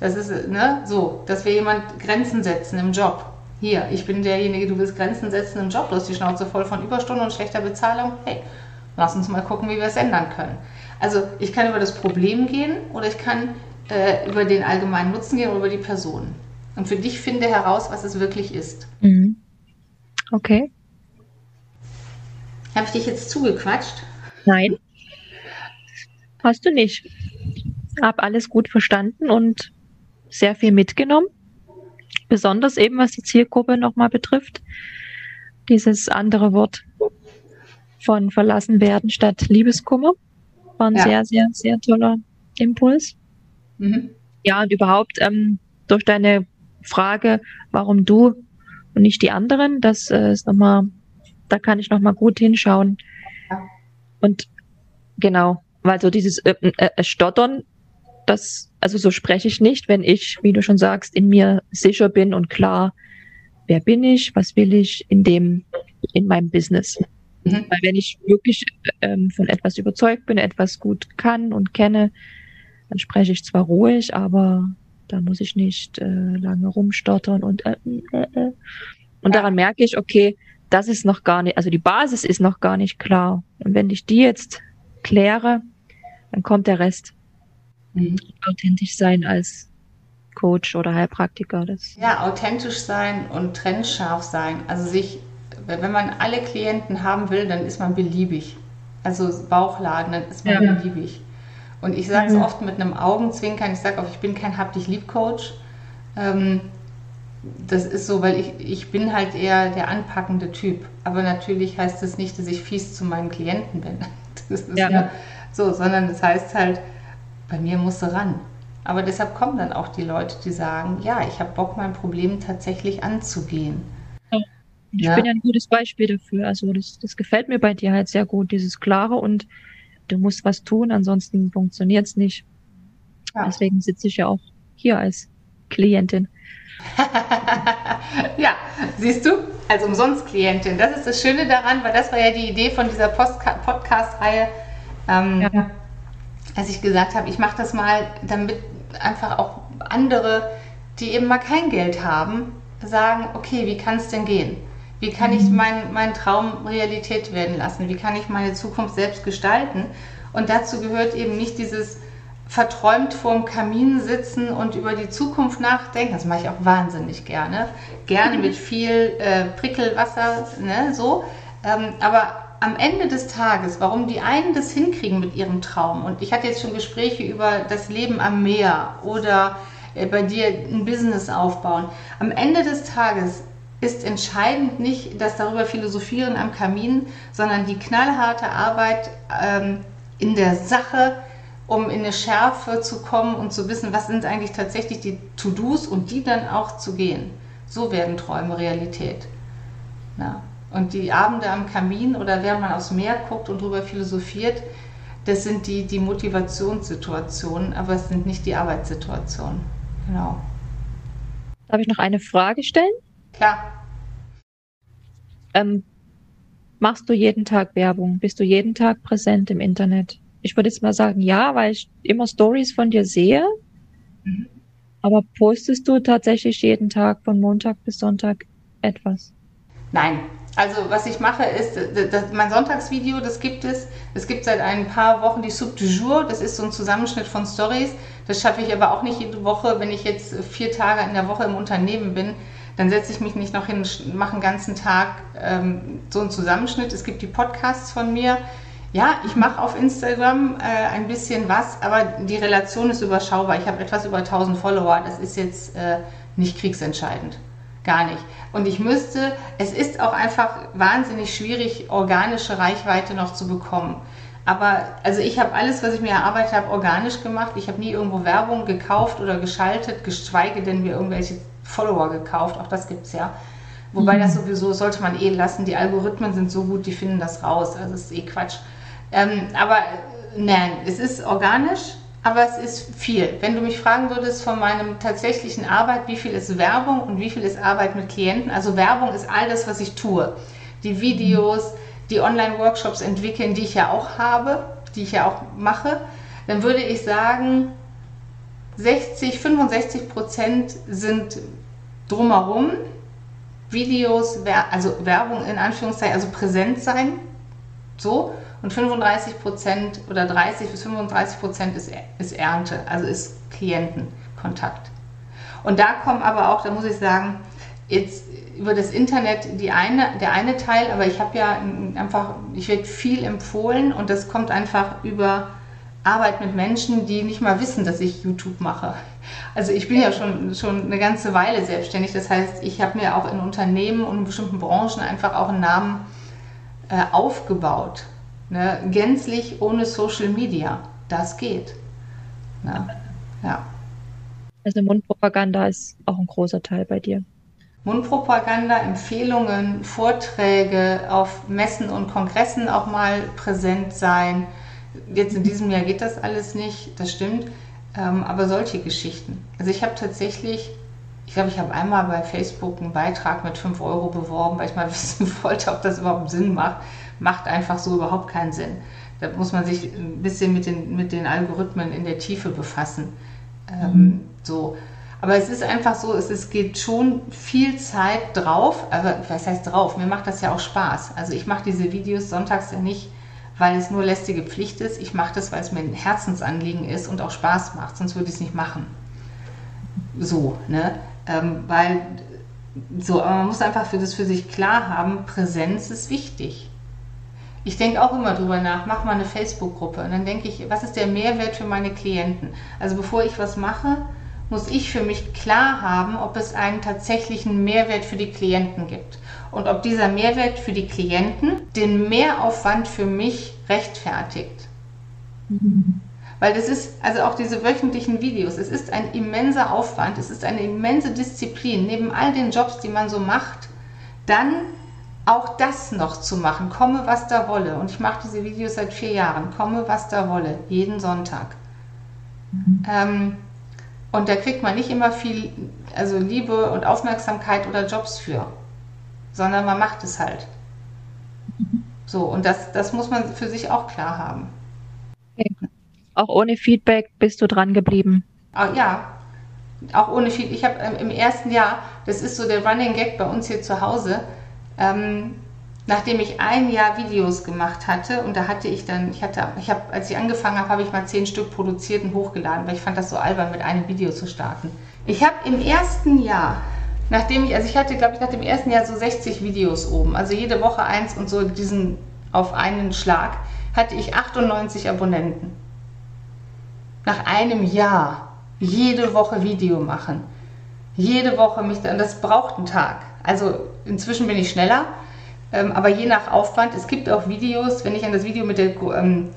Das ist ne, so, dass wir jemand Grenzen setzen im Job. Hier, ich bin derjenige, du willst Grenzen setzen im Job, du hast die Schnauze voll von Überstunden und schlechter Bezahlung. Hey, lass uns mal gucken, wie wir es ändern können. Also ich kann über das Problem gehen oder ich kann äh, über den allgemeinen Nutzen gehen oder über die Person. Und für dich finde heraus, was es wirklich ist. Mhm. Okay. Habe ich dich jetzt zugequatscht? Nein. Hast du nicht. Hab alles gut verstanden und sehr viel mitgenommen. Besonders eben, was die Zielgruppe nochmal betrifft. Dieses andere Wort von verlassen werden statt Liebeskummer war ein ja. sehr, sehr, sehr toller Impuls. Mhm. Ja, und überhaupt ähm, durch deine Frage, warum du und nicht die anderen, das äh, ist nochmal, da kann ich nochmal gut hinschauen. Und genau, weil so dieses äh, äh, äh, Stottern, das, also so spreche ich nicht, wenn ich, wie du schon sagst, in mir sicher bin und klar wer bin ich, was will ich in dem, in meinem Business. Mhm. Weil wenn ich wirklich ähm, von etwas überzeugt bin, etwas gut kann und kenne, dann spreche ich zwar ruhig, aber da muss ich nicht äh, lange rumstottern und äh, äh, äh. und daran merke ich, okay, das ist noch gar nicht, also die Basis ist noch gar nicht klar. Und wenn ich die jetzt kläre, dann kommt der Rest. Mhm. Authentisch sein als Coach oder Heilpraktiker. Das ja, authentisch sein und trennscharf sein. Also sich, wenn man alle Klienten haben will, dann ist man beliebig. Also Bauchladen, dann ist man ja. beliebig. Und ich sage es mhm. oft mit einem Augenzwinkern, ich sage auch, ich bin kein Hab dich lieb Coach. Ähm, das ist so, weil ich, ich bin halt eher der anpackende Typ. Aber natürlich heißt das nicht, dass ich fies zu meinen Klienten bin. Das ist ja. ja so, sondern das heißt halt, bei mir musst du ran. Aber deshalb kommen dann auch die Leute, die sagen, ja, ich habe Bock, mein Problem tatsächlich anzugehen. Ja. Ich ja. bin ja ein gutes Beispiel dafür. Also das, das gefällt mir bei dir halt sehr gut, dieses Klare und du musst was tun, ansonsten funktioniert es nicht. Ja. Deswegen sitze ich ja auch hier als Klientin. Ja, siehst du, als Umsonst-Klientin. Das ist das Schöne daran, weil das war ja die Idee von dieser Podcast-Reihe. Ähm, ja als ich gesagt habe, ich mache das mal, damit einfach auch andere, die eben mal kein Geld haben, sagen, okay, wie kann es denn gehen? Wie kann ich mhm. meinen mein Traum Realität werden lassen? Wie kann ich meine Zukunft selbst gestalten? Und dazu gehört eben nicht dieses verträumt vorm Kamin sitzen und über die Zukunft nachdenken. Das mache ich auch wahnsinnig gerne. Gerne mit viel äh, Prickelwasser, ne, so. Ähm, aber am Ende des Tages, warum die einen das hinkriegen mit ihrem Traum, und ich hatte jetzt schon Gespräche über das Leben am Meer oder äh, bei dir ein Business aufbauen, am Ende des Tages ist entscheidend nicht das darüber philosophieren am Kamin, sondern die knallharte Arbeit ähm, in der Sache, um in eine Schärfe zu kommen und zu wissen, was sind eigentlich tatsächlich die To-Dos und die dann auch zu gehen. So werden Träume Realität. Ja. Und die Abende am Kamin oder während man aufs Meer guckt und darüber philosophiert, das sind die, die Motivationssituationen, aber es sind nicht die Arbeitssituationen. Genau. Darf ich noch eine Frage stellen? Klar. Ähm, machst du jeden Tag Werbung? Bist du jeden Tag präsent im Internet? Ich würde jetzt mal sagen, ja, weil ich immer Stories von dir sehe. Mhm. Aber postest du tatsächlich jeden Tag von Montag bis Sonntag etwas? Nein, also was ich mache ist, das, mein Sonntagsvideo, das gibt es. Es gibt seit ein paar Wochen die Sub du Jour. Das ist so ein Zusammenschnitt von Stories. Das schaffe ich aber auch nicht jede Woche. Wenn ich jetzt vier Tage in der Woche im Unternehmen bin, dann setze ich mich nicht noch hin, mache einen ganzen Tag ähm, so einen Zusammenschnitt. Es gibt die Podcasts von mir. Ja, ich mache auf Instagram äh, ein bisschen was, aber die Relation ist überschaubar. Ich habe etwas über 1000 Follower. Das ist jetzt äh, nicht kriegsentscheidend. Gar nicht. Und ich müsste, es ist auch einfach wahnsinnig schwierig, organische Reichweite noch zu bekommen. Aber also ich habe alles, was ich mir erarbeitet habe, organisch gemacht. Ich habe nie irgendwo Werbung gekauft oder geschaltet, geschweige denn mir irgendwelche Follower gekauft. Auch das gibt es ja. Wobei mhm. das sowieso sollte man eh lassen. Die Algorithmen sind so gut, die finden das raus. Also das ist eh Quatsch. Ähm, aber nein, es ist organisch aber es ist viel. Wenn du mich fragen würdest von meinem tatsächlichen Arbeit, wie viel ist Werbung und wie viel ist Arbeit mit Klienten? Also Werbung ist all das, was ich tue. Die Videos, die Online-Workshops entwickeln, die ich ja auch habe, die ich ja auch mache, dann würde ich sagen, 60, 65 Prozent sind drumherum. Videos, also Werbung in Anführungszeichen, also präsent sein, so und 35 Prozent oder 30 bis 35 Prozent ist, ist Ernte, also ist Klientenkontakt. Und da kommen aber auch, da muss ich sagen, jetzt über das Internet die eine, der eine Teil, aber ich habe ja einfach, ich werde viel empfohlen und das kommt einfach über Arbeit mit Menschen, die nicht mal wissen, dass ich YouTube mache. Also ich bin ja schon, schon eine ganze Weile selbstständig, das heißt, ich habe mir auch in Unternehmen und in bestimmten Branchen einfach auch einen Namen äh, aufgebaut. Ne? Gänzlich ohne Social Media. Das geht. Ne? Ja. Also Mundpropaganda ist auch ein großer Teil bei dir. Mundpropaganda, Empfehlungen, Vorträge auf Messen und Kongressen auch mal präsent sein. Jetzt in diesem Jahr geht das alles nicht, das stimmt. Ähm, aber solche Geschichten. Also ich habe tatsächlich ich glaube, ich habe einmal bei Facebook einen Beitrag mit 5 Euro beworben, weil ich mal wissen wollte, ob das überhaupt Sinn macht. Macht einfach so überhaupt keinen Sinn. Da muss man sich ein bisschen mit den, mit den Algorithmen in der Tiefe befassen. Ähm, mhm. so. Aber es ist einfach so, es, es geht schon viel Zeit drauf. Aber was heißt drauf? Mir macht das ja auch Spaß. Also ich mache diese Videos sonntags ja nicht, weil es nur lästige Pflicht ist. Ich mache das, weil es mir ein Herzensanliegen ist und auch Spaß macht. Sonst würde ich es nicht machen. So, ne? Ähm, weil so, aber man muss einfach für das für sich klar haben, Präsenz ist wichtig. Ich denke auch immer drüber nach, mach mal eine Facebook-Gruppe und dann denke ich, was ist der Mehrwert für meine Klienten? Also bevor ich was mache, muss ich für mich klar haben, ob es einen tatsächlichen Mehrwert für die Klienten gibt und ob dieser Mehrwert für die Klienten den Mehraufwand für mich rechtfertigt. Mhm. Weil das ist, also auch diese wöchentlichen Videos, es ist ein immenser Aufwand, es ist eine immense Disziplin, neben all den Jobs, die man so macht, dann auch das noch zu machen, komme was da wolle. Und ich mache diese Videos seit vier Jahren, komme was da wolle, jeden Sonntag. Mhm. Ähm, und da kriegt man nicht immer viel, also Liebe und Aufmerksamkeit oder Jobs für, sondern man macht es halt. Mhm. So, und das, das muss man für sich auch klar haben. Okay. Auch ohne Feedback bist du dran geblieben? Ah, ja, auch ohne Feedback. Ich habe ähm, im ersten Jahr, das ist so der Running Gag bei uns hier zu Hause, ähm, nachdem ich ein Jahr Videos gemacht hatte und da hatte ich dann, ich hatte, ich habe, als ich angefangen habe, habe ich mal zehn Stück produziert und hochgeladen, weil ich fand das so albern, mit einem Video zu starten. Ich habe im ersten Jahr, nachdem ich, also ich hatte, glaube ich, nach dem ersten Jahr so 60 Videos oben, also jede Woche eins und so diesen auf einen Schlag, hatte ich 98 Abonnenten nach einem Jahr jede Woche Video machen. Jede Woche mich, und das braucht einen Tag. Also inzwischen bin ich schneller, ähm, aber je nach Aufwand. Es gibt auch Videos, wenn ich an das Video mit der ähm,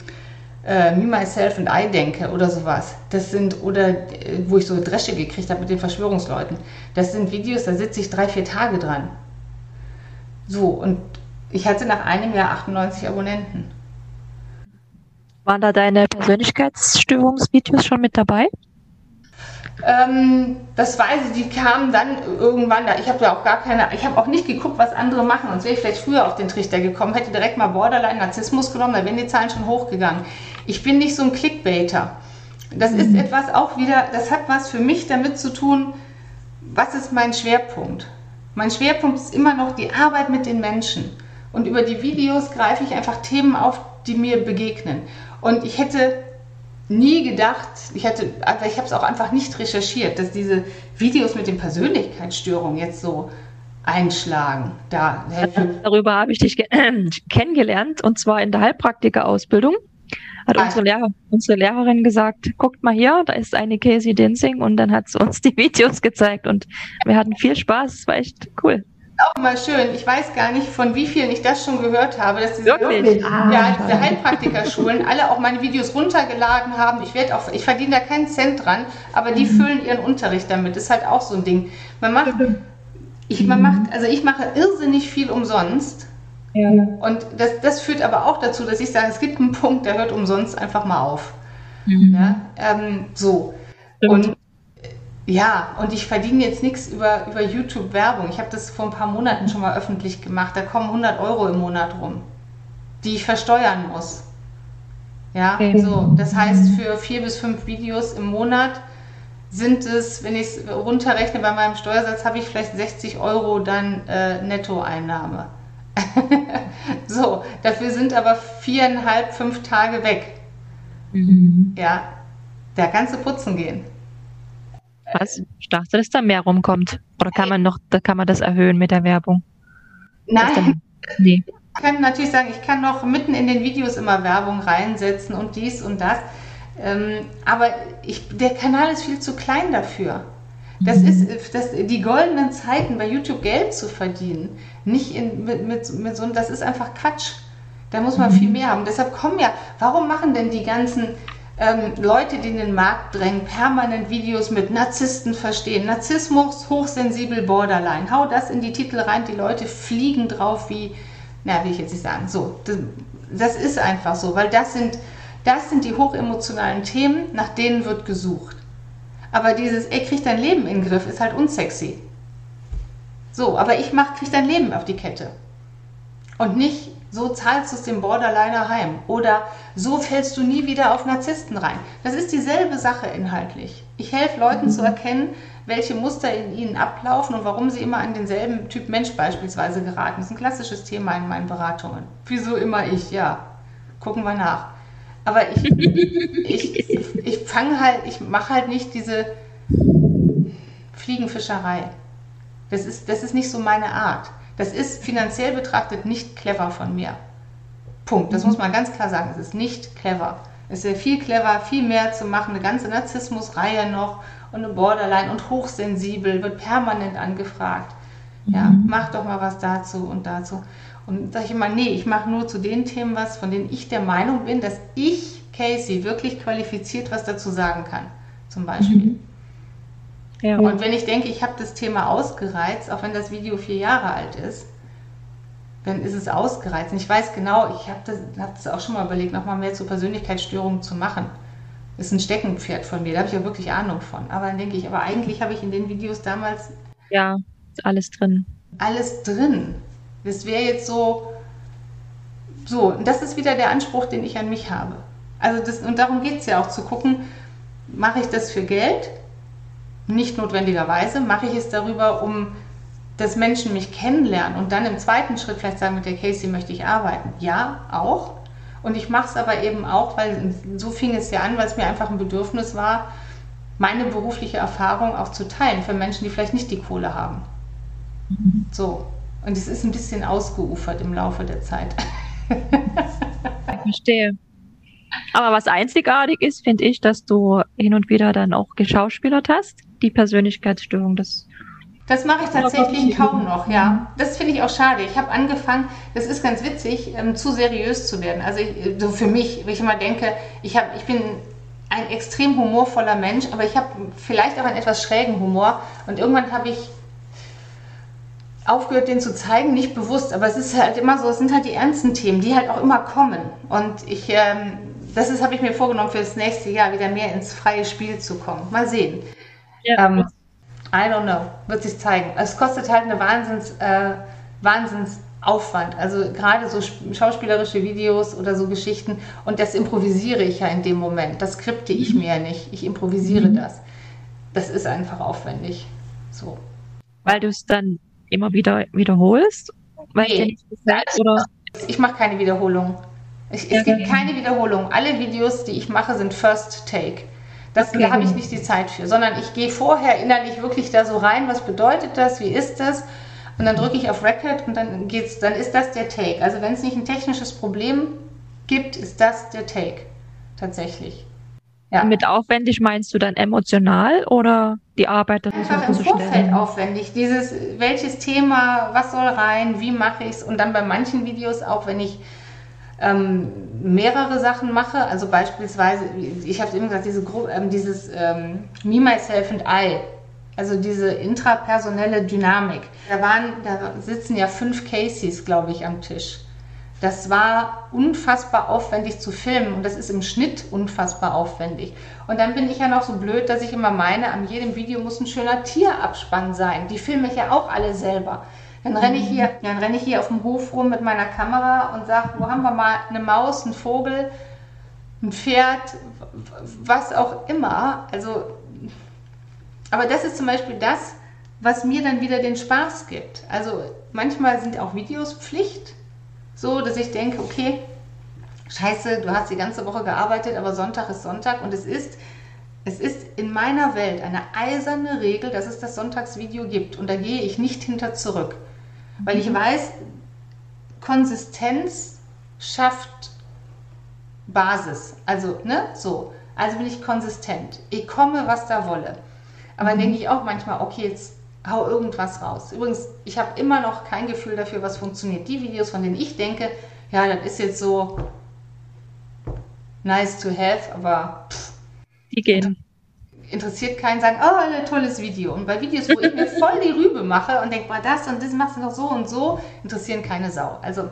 äh, Me, Myself and I denke oder sowas. Das sind, oder äh, wo ich so Dresche gekriegt habe mit den Verschwörungsleuten. Das sind Videos, da sitze ich drei, vier Tage dran. So, und ich hatte nach einem Jahr 98 Abonnenten. Waren da deine Persönlichkeitsstörungsvideos schon mit dabei? Ähm, das weiß ich, die kamen dann irgendwann da. Ich habe ja auch gar keine, ich habe auch nicht geguckt, was andere machen. Sonst wäre ich vielleicht früher auf den Trichter gekommen, hätte direkt mal Borderline Narzissmus genommen, da wären die Zahlen schon hochgegangen. Ich bin nicht so ein Clickbaiter. Das mhm. ist etwas auch wieder, das hat was für mich damit zu tun, was ist mein Schwerpunkt? Mein Schwerpunkt ist immer noch die Arbeit mit den Menschen. Und über die Videos greife ich einfach Themen auf, die mir begegnen. Und ich hätte nie gedacht, ich hätte, ich habe es auch einfach nicht recherchiert, dass diese Videos mit den Persönlichkeitsstörungen jetzt so einschlagen. Da, Darüber habe ich dich kennengelernt und zwar in der Heilpraktiker-Ausbildung. Hat ah. unsere, Lehrer, unsere Lehrerin gesagt, guckt mal hier, da ist eine Casey Dinsing und dann hat sie uns die Videos gezeigt und wir hatten viel Spaß, es war echt cool auch mal schön. Ich weiß gar nicht, von wie vielen ich das schon gehört habe, dass diese, wirklich? Ah. ja, diese Heilpraktikerschulen alle auch meine Videos runtergeladen haben. Ich werde auch, ich verdiene da keinen Cent dran, aber die mhm. füllen ihren Unterricht damit. Das ist halt auch so ein Ding. Man macht, ich, man macht, also ich mache irrsinnig viel umsonst. Ja. Und das, das führt aber auch dazu, dass ich sage, es gibt einen Punkt, der hört umsonst einfach mal auf. Mhm. Ja, ähm, so. Und ja, und ich verdiene jetzt nichts über, über YouTube-Werbung. Ich habe das vor ein paar Monaten schon mal öffentlich gemacht. Da kommen 100 Euro im Monat rum, die ich versteuern muss. Ja, okay. so. Das heißt, für vier bis fünf Videos im Monat sind es, wenn ich es runterrechne bei meinem Steuersatz, habe ich vielleicht 60 Euro dann äh, Nettoeinnahme. so, dafür sind aber viereinhalb, fünf Tage weg. Mhm. Ja, da kannst du putzen gehen. Was? Ich dachte, dass da mehr rumkommt. Oder kann man noch, da kann man das erhöhen mit der Werbung? Nein. nee. Ich kann natürlich sagen, ich kann noch mitten in den Videos immer Werbung reinsetzen und dies und das. Ähm, aber ich, der Kanal ist viel zu klein dafür. Das mhm. ist das, die goldenen Zeiten bei YouTube Geld zu verdienen. Nicht in, mit, mit, mit so das ist einfach Quatsch. Da muss man mhm. viel mehr haben. Deshalb kommen ja, warum machen denn die ganzen ähm, Leute, die in den Markt drängen, permanent Videos mit Narzissten verstehen. Narzissmus, hochsensibel, borderline. Hau das in die Titel rein, die Leute fliegen drauf wie, na, will ich jetzt nicht sagen. So, das, das ist einfach so, weil das sind, das sind die hochemotionalen Themen, nach denen wird gesucht. Aber dieses, ey, krieg dein Leben in den Griff, ist halt unsexy. So, aber ich mach, krieg dein Leben auf die Kette. Und nicht, so zahlst du es dem Borderliner heim. Oder so fällst du nie wieder auf Narzissten rein. Das ist dieselbe Sache inhaltlich. Ich helfe Leuten mhm. zu erkennen, welche Muster in ihnen ablaufen und warum sie immer an denselben Typ Mensch beispielsweise geraten. Das ist ein klassisches Thema in meinen Beratungen. Wieso immer ich? Ja, gucken wir nach. Aber ich, ich, ich fange halt, ich mache halt nicht diese Fliegenfischerei. Das ist, das ist nicht so meine Art. Das ist finanziell betrachtet nicht clever von mir. Punkt. Das muss man ganz klar sagen. Es ist nicht clever. Es wäre viel clever, viel mehr zu machen, eine ganze Narzissmusreihe noch und eine Borderline und hochsensibel, wird permanent angefragt. Ja, mhm. mach doch mal was dazu und dazu. Und sage ich immer, nee, ich mache nur zu den Themen was, von denen ich der Meinung bin, dass ich, Casey, wirklich qualifiziert was dazu sagen kann. Zum Beispiel. Mhm. Ja. Und wenn ich denke, ich habe das Thema ausgereizt, auch wenn das Video vier Jahre alt ist, dann ist es ausgereizt. Und ich weiß genau, ich habe das, hab das auch schon mal überlegt, nochmal mehr zu Persönlichkeitsstörungen zu machen. Das ist ein Steckenpferd von mir, da habe ich ja wirklich Ahnung von. Aber dann denke ich, aber eigentlich habe ich in den Videos damals. Ja, ist alles drin. Alles drin. Das wäre jetzt so. So, und das ist wieder der Anspruch, den ich an mich habe. Also das, und darum geht es ja auch zu gucken, mache ich das für Geld? Nicht notwendigerweise. Mache ich es darüber, um dass Menschen mich kennenlernen und dann im zweiten Schritt vielleicht sagen, mit der Casey möchte ich arbeiten. Ja, auch. Und ich mache es aber eben auch, weil so fing es ja an, weil es mir einfach ein Bedürfnis war, meine berufliche Erfahrung auch zu teilen für Menschen, die vielleicht nicht die Kohle haben. Mhm. So. Und es ist ein bisschen ausgeufert im Laufe der Zeit. ich verstehe. Aber was einzigartig ist, finde ich, dass du hin und wieder dann auch geschauspielert hast. Die Persönlichkeitsstörung, das das mache ich tatsächlich kaum noch, ja. Das finde ich auch schade. Ich habe angefangen, das ist ganz witzig, ähm, zu seriös zu werden. Also ich, so für mich, wenn ich immer denke, ich, hab, ich bin ein extrem humorvoller Mensch, aber ich habe vielleicht auch einen etwas schrägen Humor. Und irgendwann habe ich aufgehört, den zu zeigen, nicht bewusst, aber es ist halt immer so, es sind halt die ernsten Themen, die halt auch immer kommen. Und ich, ähm, das ist, habe ich mir vorgenommen, für das nächste Jahr wieder mehr ins freie Spiel zu kommen. Mal sehen. Ja. Ähm, I don't know, wird sich zeigen. Es kostet halt eine Wahnsinns, äh, Wahnsinnsaufwand. Also gerade so schauspielerische Videos oder so Geschichten. Und das improvisiere ich ja in dem Moment. Das skripte ich mhm. mir ja nicht. Ich improvisiere mhm. das. Das ist einfach aufwendig. So. Weil du es dann immer wieder wiederholst? Weil nee. Gesagt, oder? Ich mache keine Wiederholung. Ich, es gibt keine Wiederholung. Alle Videos, die ich mache, sind First Take. Das, da habe ich nicht die Zeit für, sondern ich gehe vorher innerlich wirklich da so rein, was bedeutet das, wie ist das? Und dann drücke ich auf Record und dann geht's, dann ist das der Take. Also wenn es nicht ein technisches Problem gibt, ist das der Take. Tatsächlich. Ja. Mit aufwendig meinst du dann emotional oder die Arbeit? Das Einfach im Vorfeld aufwendig. Dieses, welches Thema, was soll rein, wie mache ich es? Und dann bei manchen Videos auch, wenn ich ähm, mehrere Sachen mache. Also beispielsweise, ich habe eben gesagt, diese ähm, dieses ähm, Me, Myself and I. Also diese intrapersonelle Dynamik. Da waren, da sitzen ja fünf Cases, glaube ich, am Tisch. Das war unfassbar aufwendig zu filmen und das ist im Schnitt unfassbar aufwendig. Und dann bin ich ja noch so blöd, dass ich immer meine, an jedem Video muss ein schöner Tierabspann sein. Die filme ich ja auch alle selber. Dann renne ich hier, dann renne ich hier auf dem Hof rum mit meiner Kamera und sage, wo haben wir mal eine Maus, einen Vogel, ein Pferd, was auch immer. Also, aber das ist zum Beispiel das, was mir dann wieder den Spaß gibt. Also manchmal sind auch Videos Pflicht, so dass ich denke, okay, scheiße, du hast die ganze Woche gearbeitet, aber Sonntag ist Sonntag und es ist es ist in meiner Welt eine eiserne Regel, dass es das Sonntagsvideo gibt und da gehe ich nicht hinter zurück. Weil ich weiß, Konsistenz schafft Basis. Also, ne, so. Also bin ich konsistent. Ich komme, was da wolle. Aber dann mhm. denke ich auch manchmal, okay, jetzt hau irgendwas raus. Übrigens, ich habe immer noch kein Gefühl dafür, was funktioniert. Die Videos, von denen ich denke, ja, das ist jetzt so nice to have, aber pff, die gehen interessiert keinen, sagen, oh, ein tolles Video. Und bei Videos, wo ich mir voll die Rübe mache und denke, das und das machst du noch so und so, interessieren keine Sau. Also.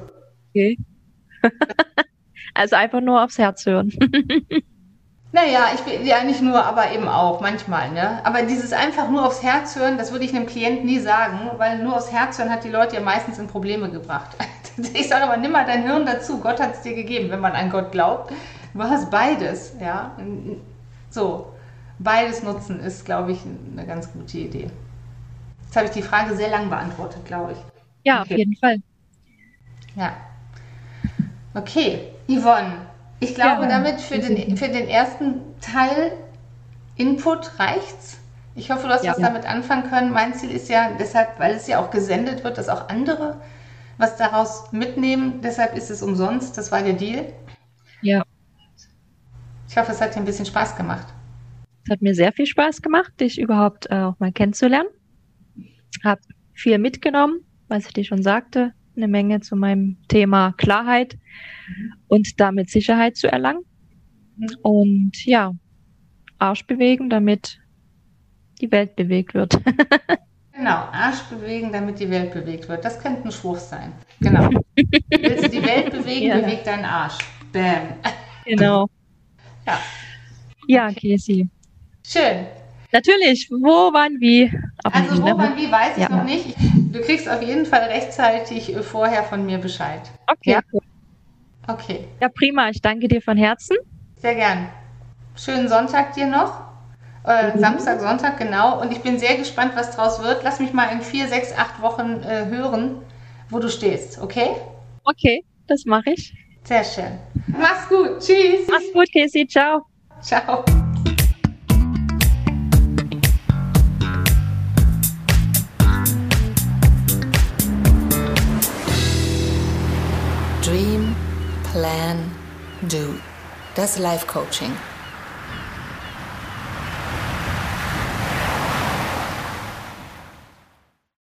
Okay. also einfach nur aufs Herz hören. Naja, ich bin ja nicht nur, aber eben auch manchmal. Ne? Aber dieses einfach nur aufs Herz hören, das würde ich einem Klient nie sagen, weil nur aufs Herz hören hat die Leute ja meistens in Probleme gebracht. Ich sage aber, nimm mal dein Hirn dazu. Gott hat es dir gegeben, wenn man an Gott glaubt. Du hast beides. Ja? So, beides nutzen ist, glaube ich, eine ganz gute Idee. Jetzt habe ich die Frage sehr lang beantwortet, glaube ich. Ja, okay. auf jeden Fall. Ja. Okay, Yvonne, ich glaube, ja, damit für den, für den ersten Teil Input reicht's. Ich hoffe, du hast ja, was ja. damit anfangen können. Mein Ziel ist ja deshalb, weil es ja auch gesendet wird, dass auch andere was daraus mitnehmen. Deshalb ist es umsonst. Das war der Deal. Ja. Ich hoffe, es hat dir ein bisschen Spaß gemacht. Es hat mir sehr viel Spaß gemacht, dich überhaupt äh, auch mal kennenzulernen. Hab viel mitgenommen, was ich dir schon sagte eine Menge zu meinem Thema Klarheit und damit Sicherheit zu erlangen. Und ja, Arsch bewegen, damit die Welt bewegt wird. genau, Arsch bewegen, damit die Welt bewegt wird. Das könnte ein Spruch sein. Genau. Willst du die Welt bewegen, ja. beweg deinen Arsch. Bam. Genau. Ja. Ja, Casey. Schön. Natürlich, wo, wann, wie. Also wo, wann, wie, weiß ich ja. noch nicht. Du kriegst auf jeden Fall rechtzeitig äh, vorher von mir Bescheid. Okay, ja? cool. Okay. Ja, prima. Ich danke dir von Herzen. Sehr gern. Schönen Sonntag dir noch. Äh, mhm. Samstag, Sonntag, genau. Und ich bin sehr gespannt, was draus wird. Lass mich mal in vier, sechs, acht Wochen äh, hören, wo du stehst, okay? Okay, das mache ich. Sehr schön. Mach's gut. Tschüss. Mach's gut, Casey. Ciao. Ciao. Plan, Do. Das Life Coaching.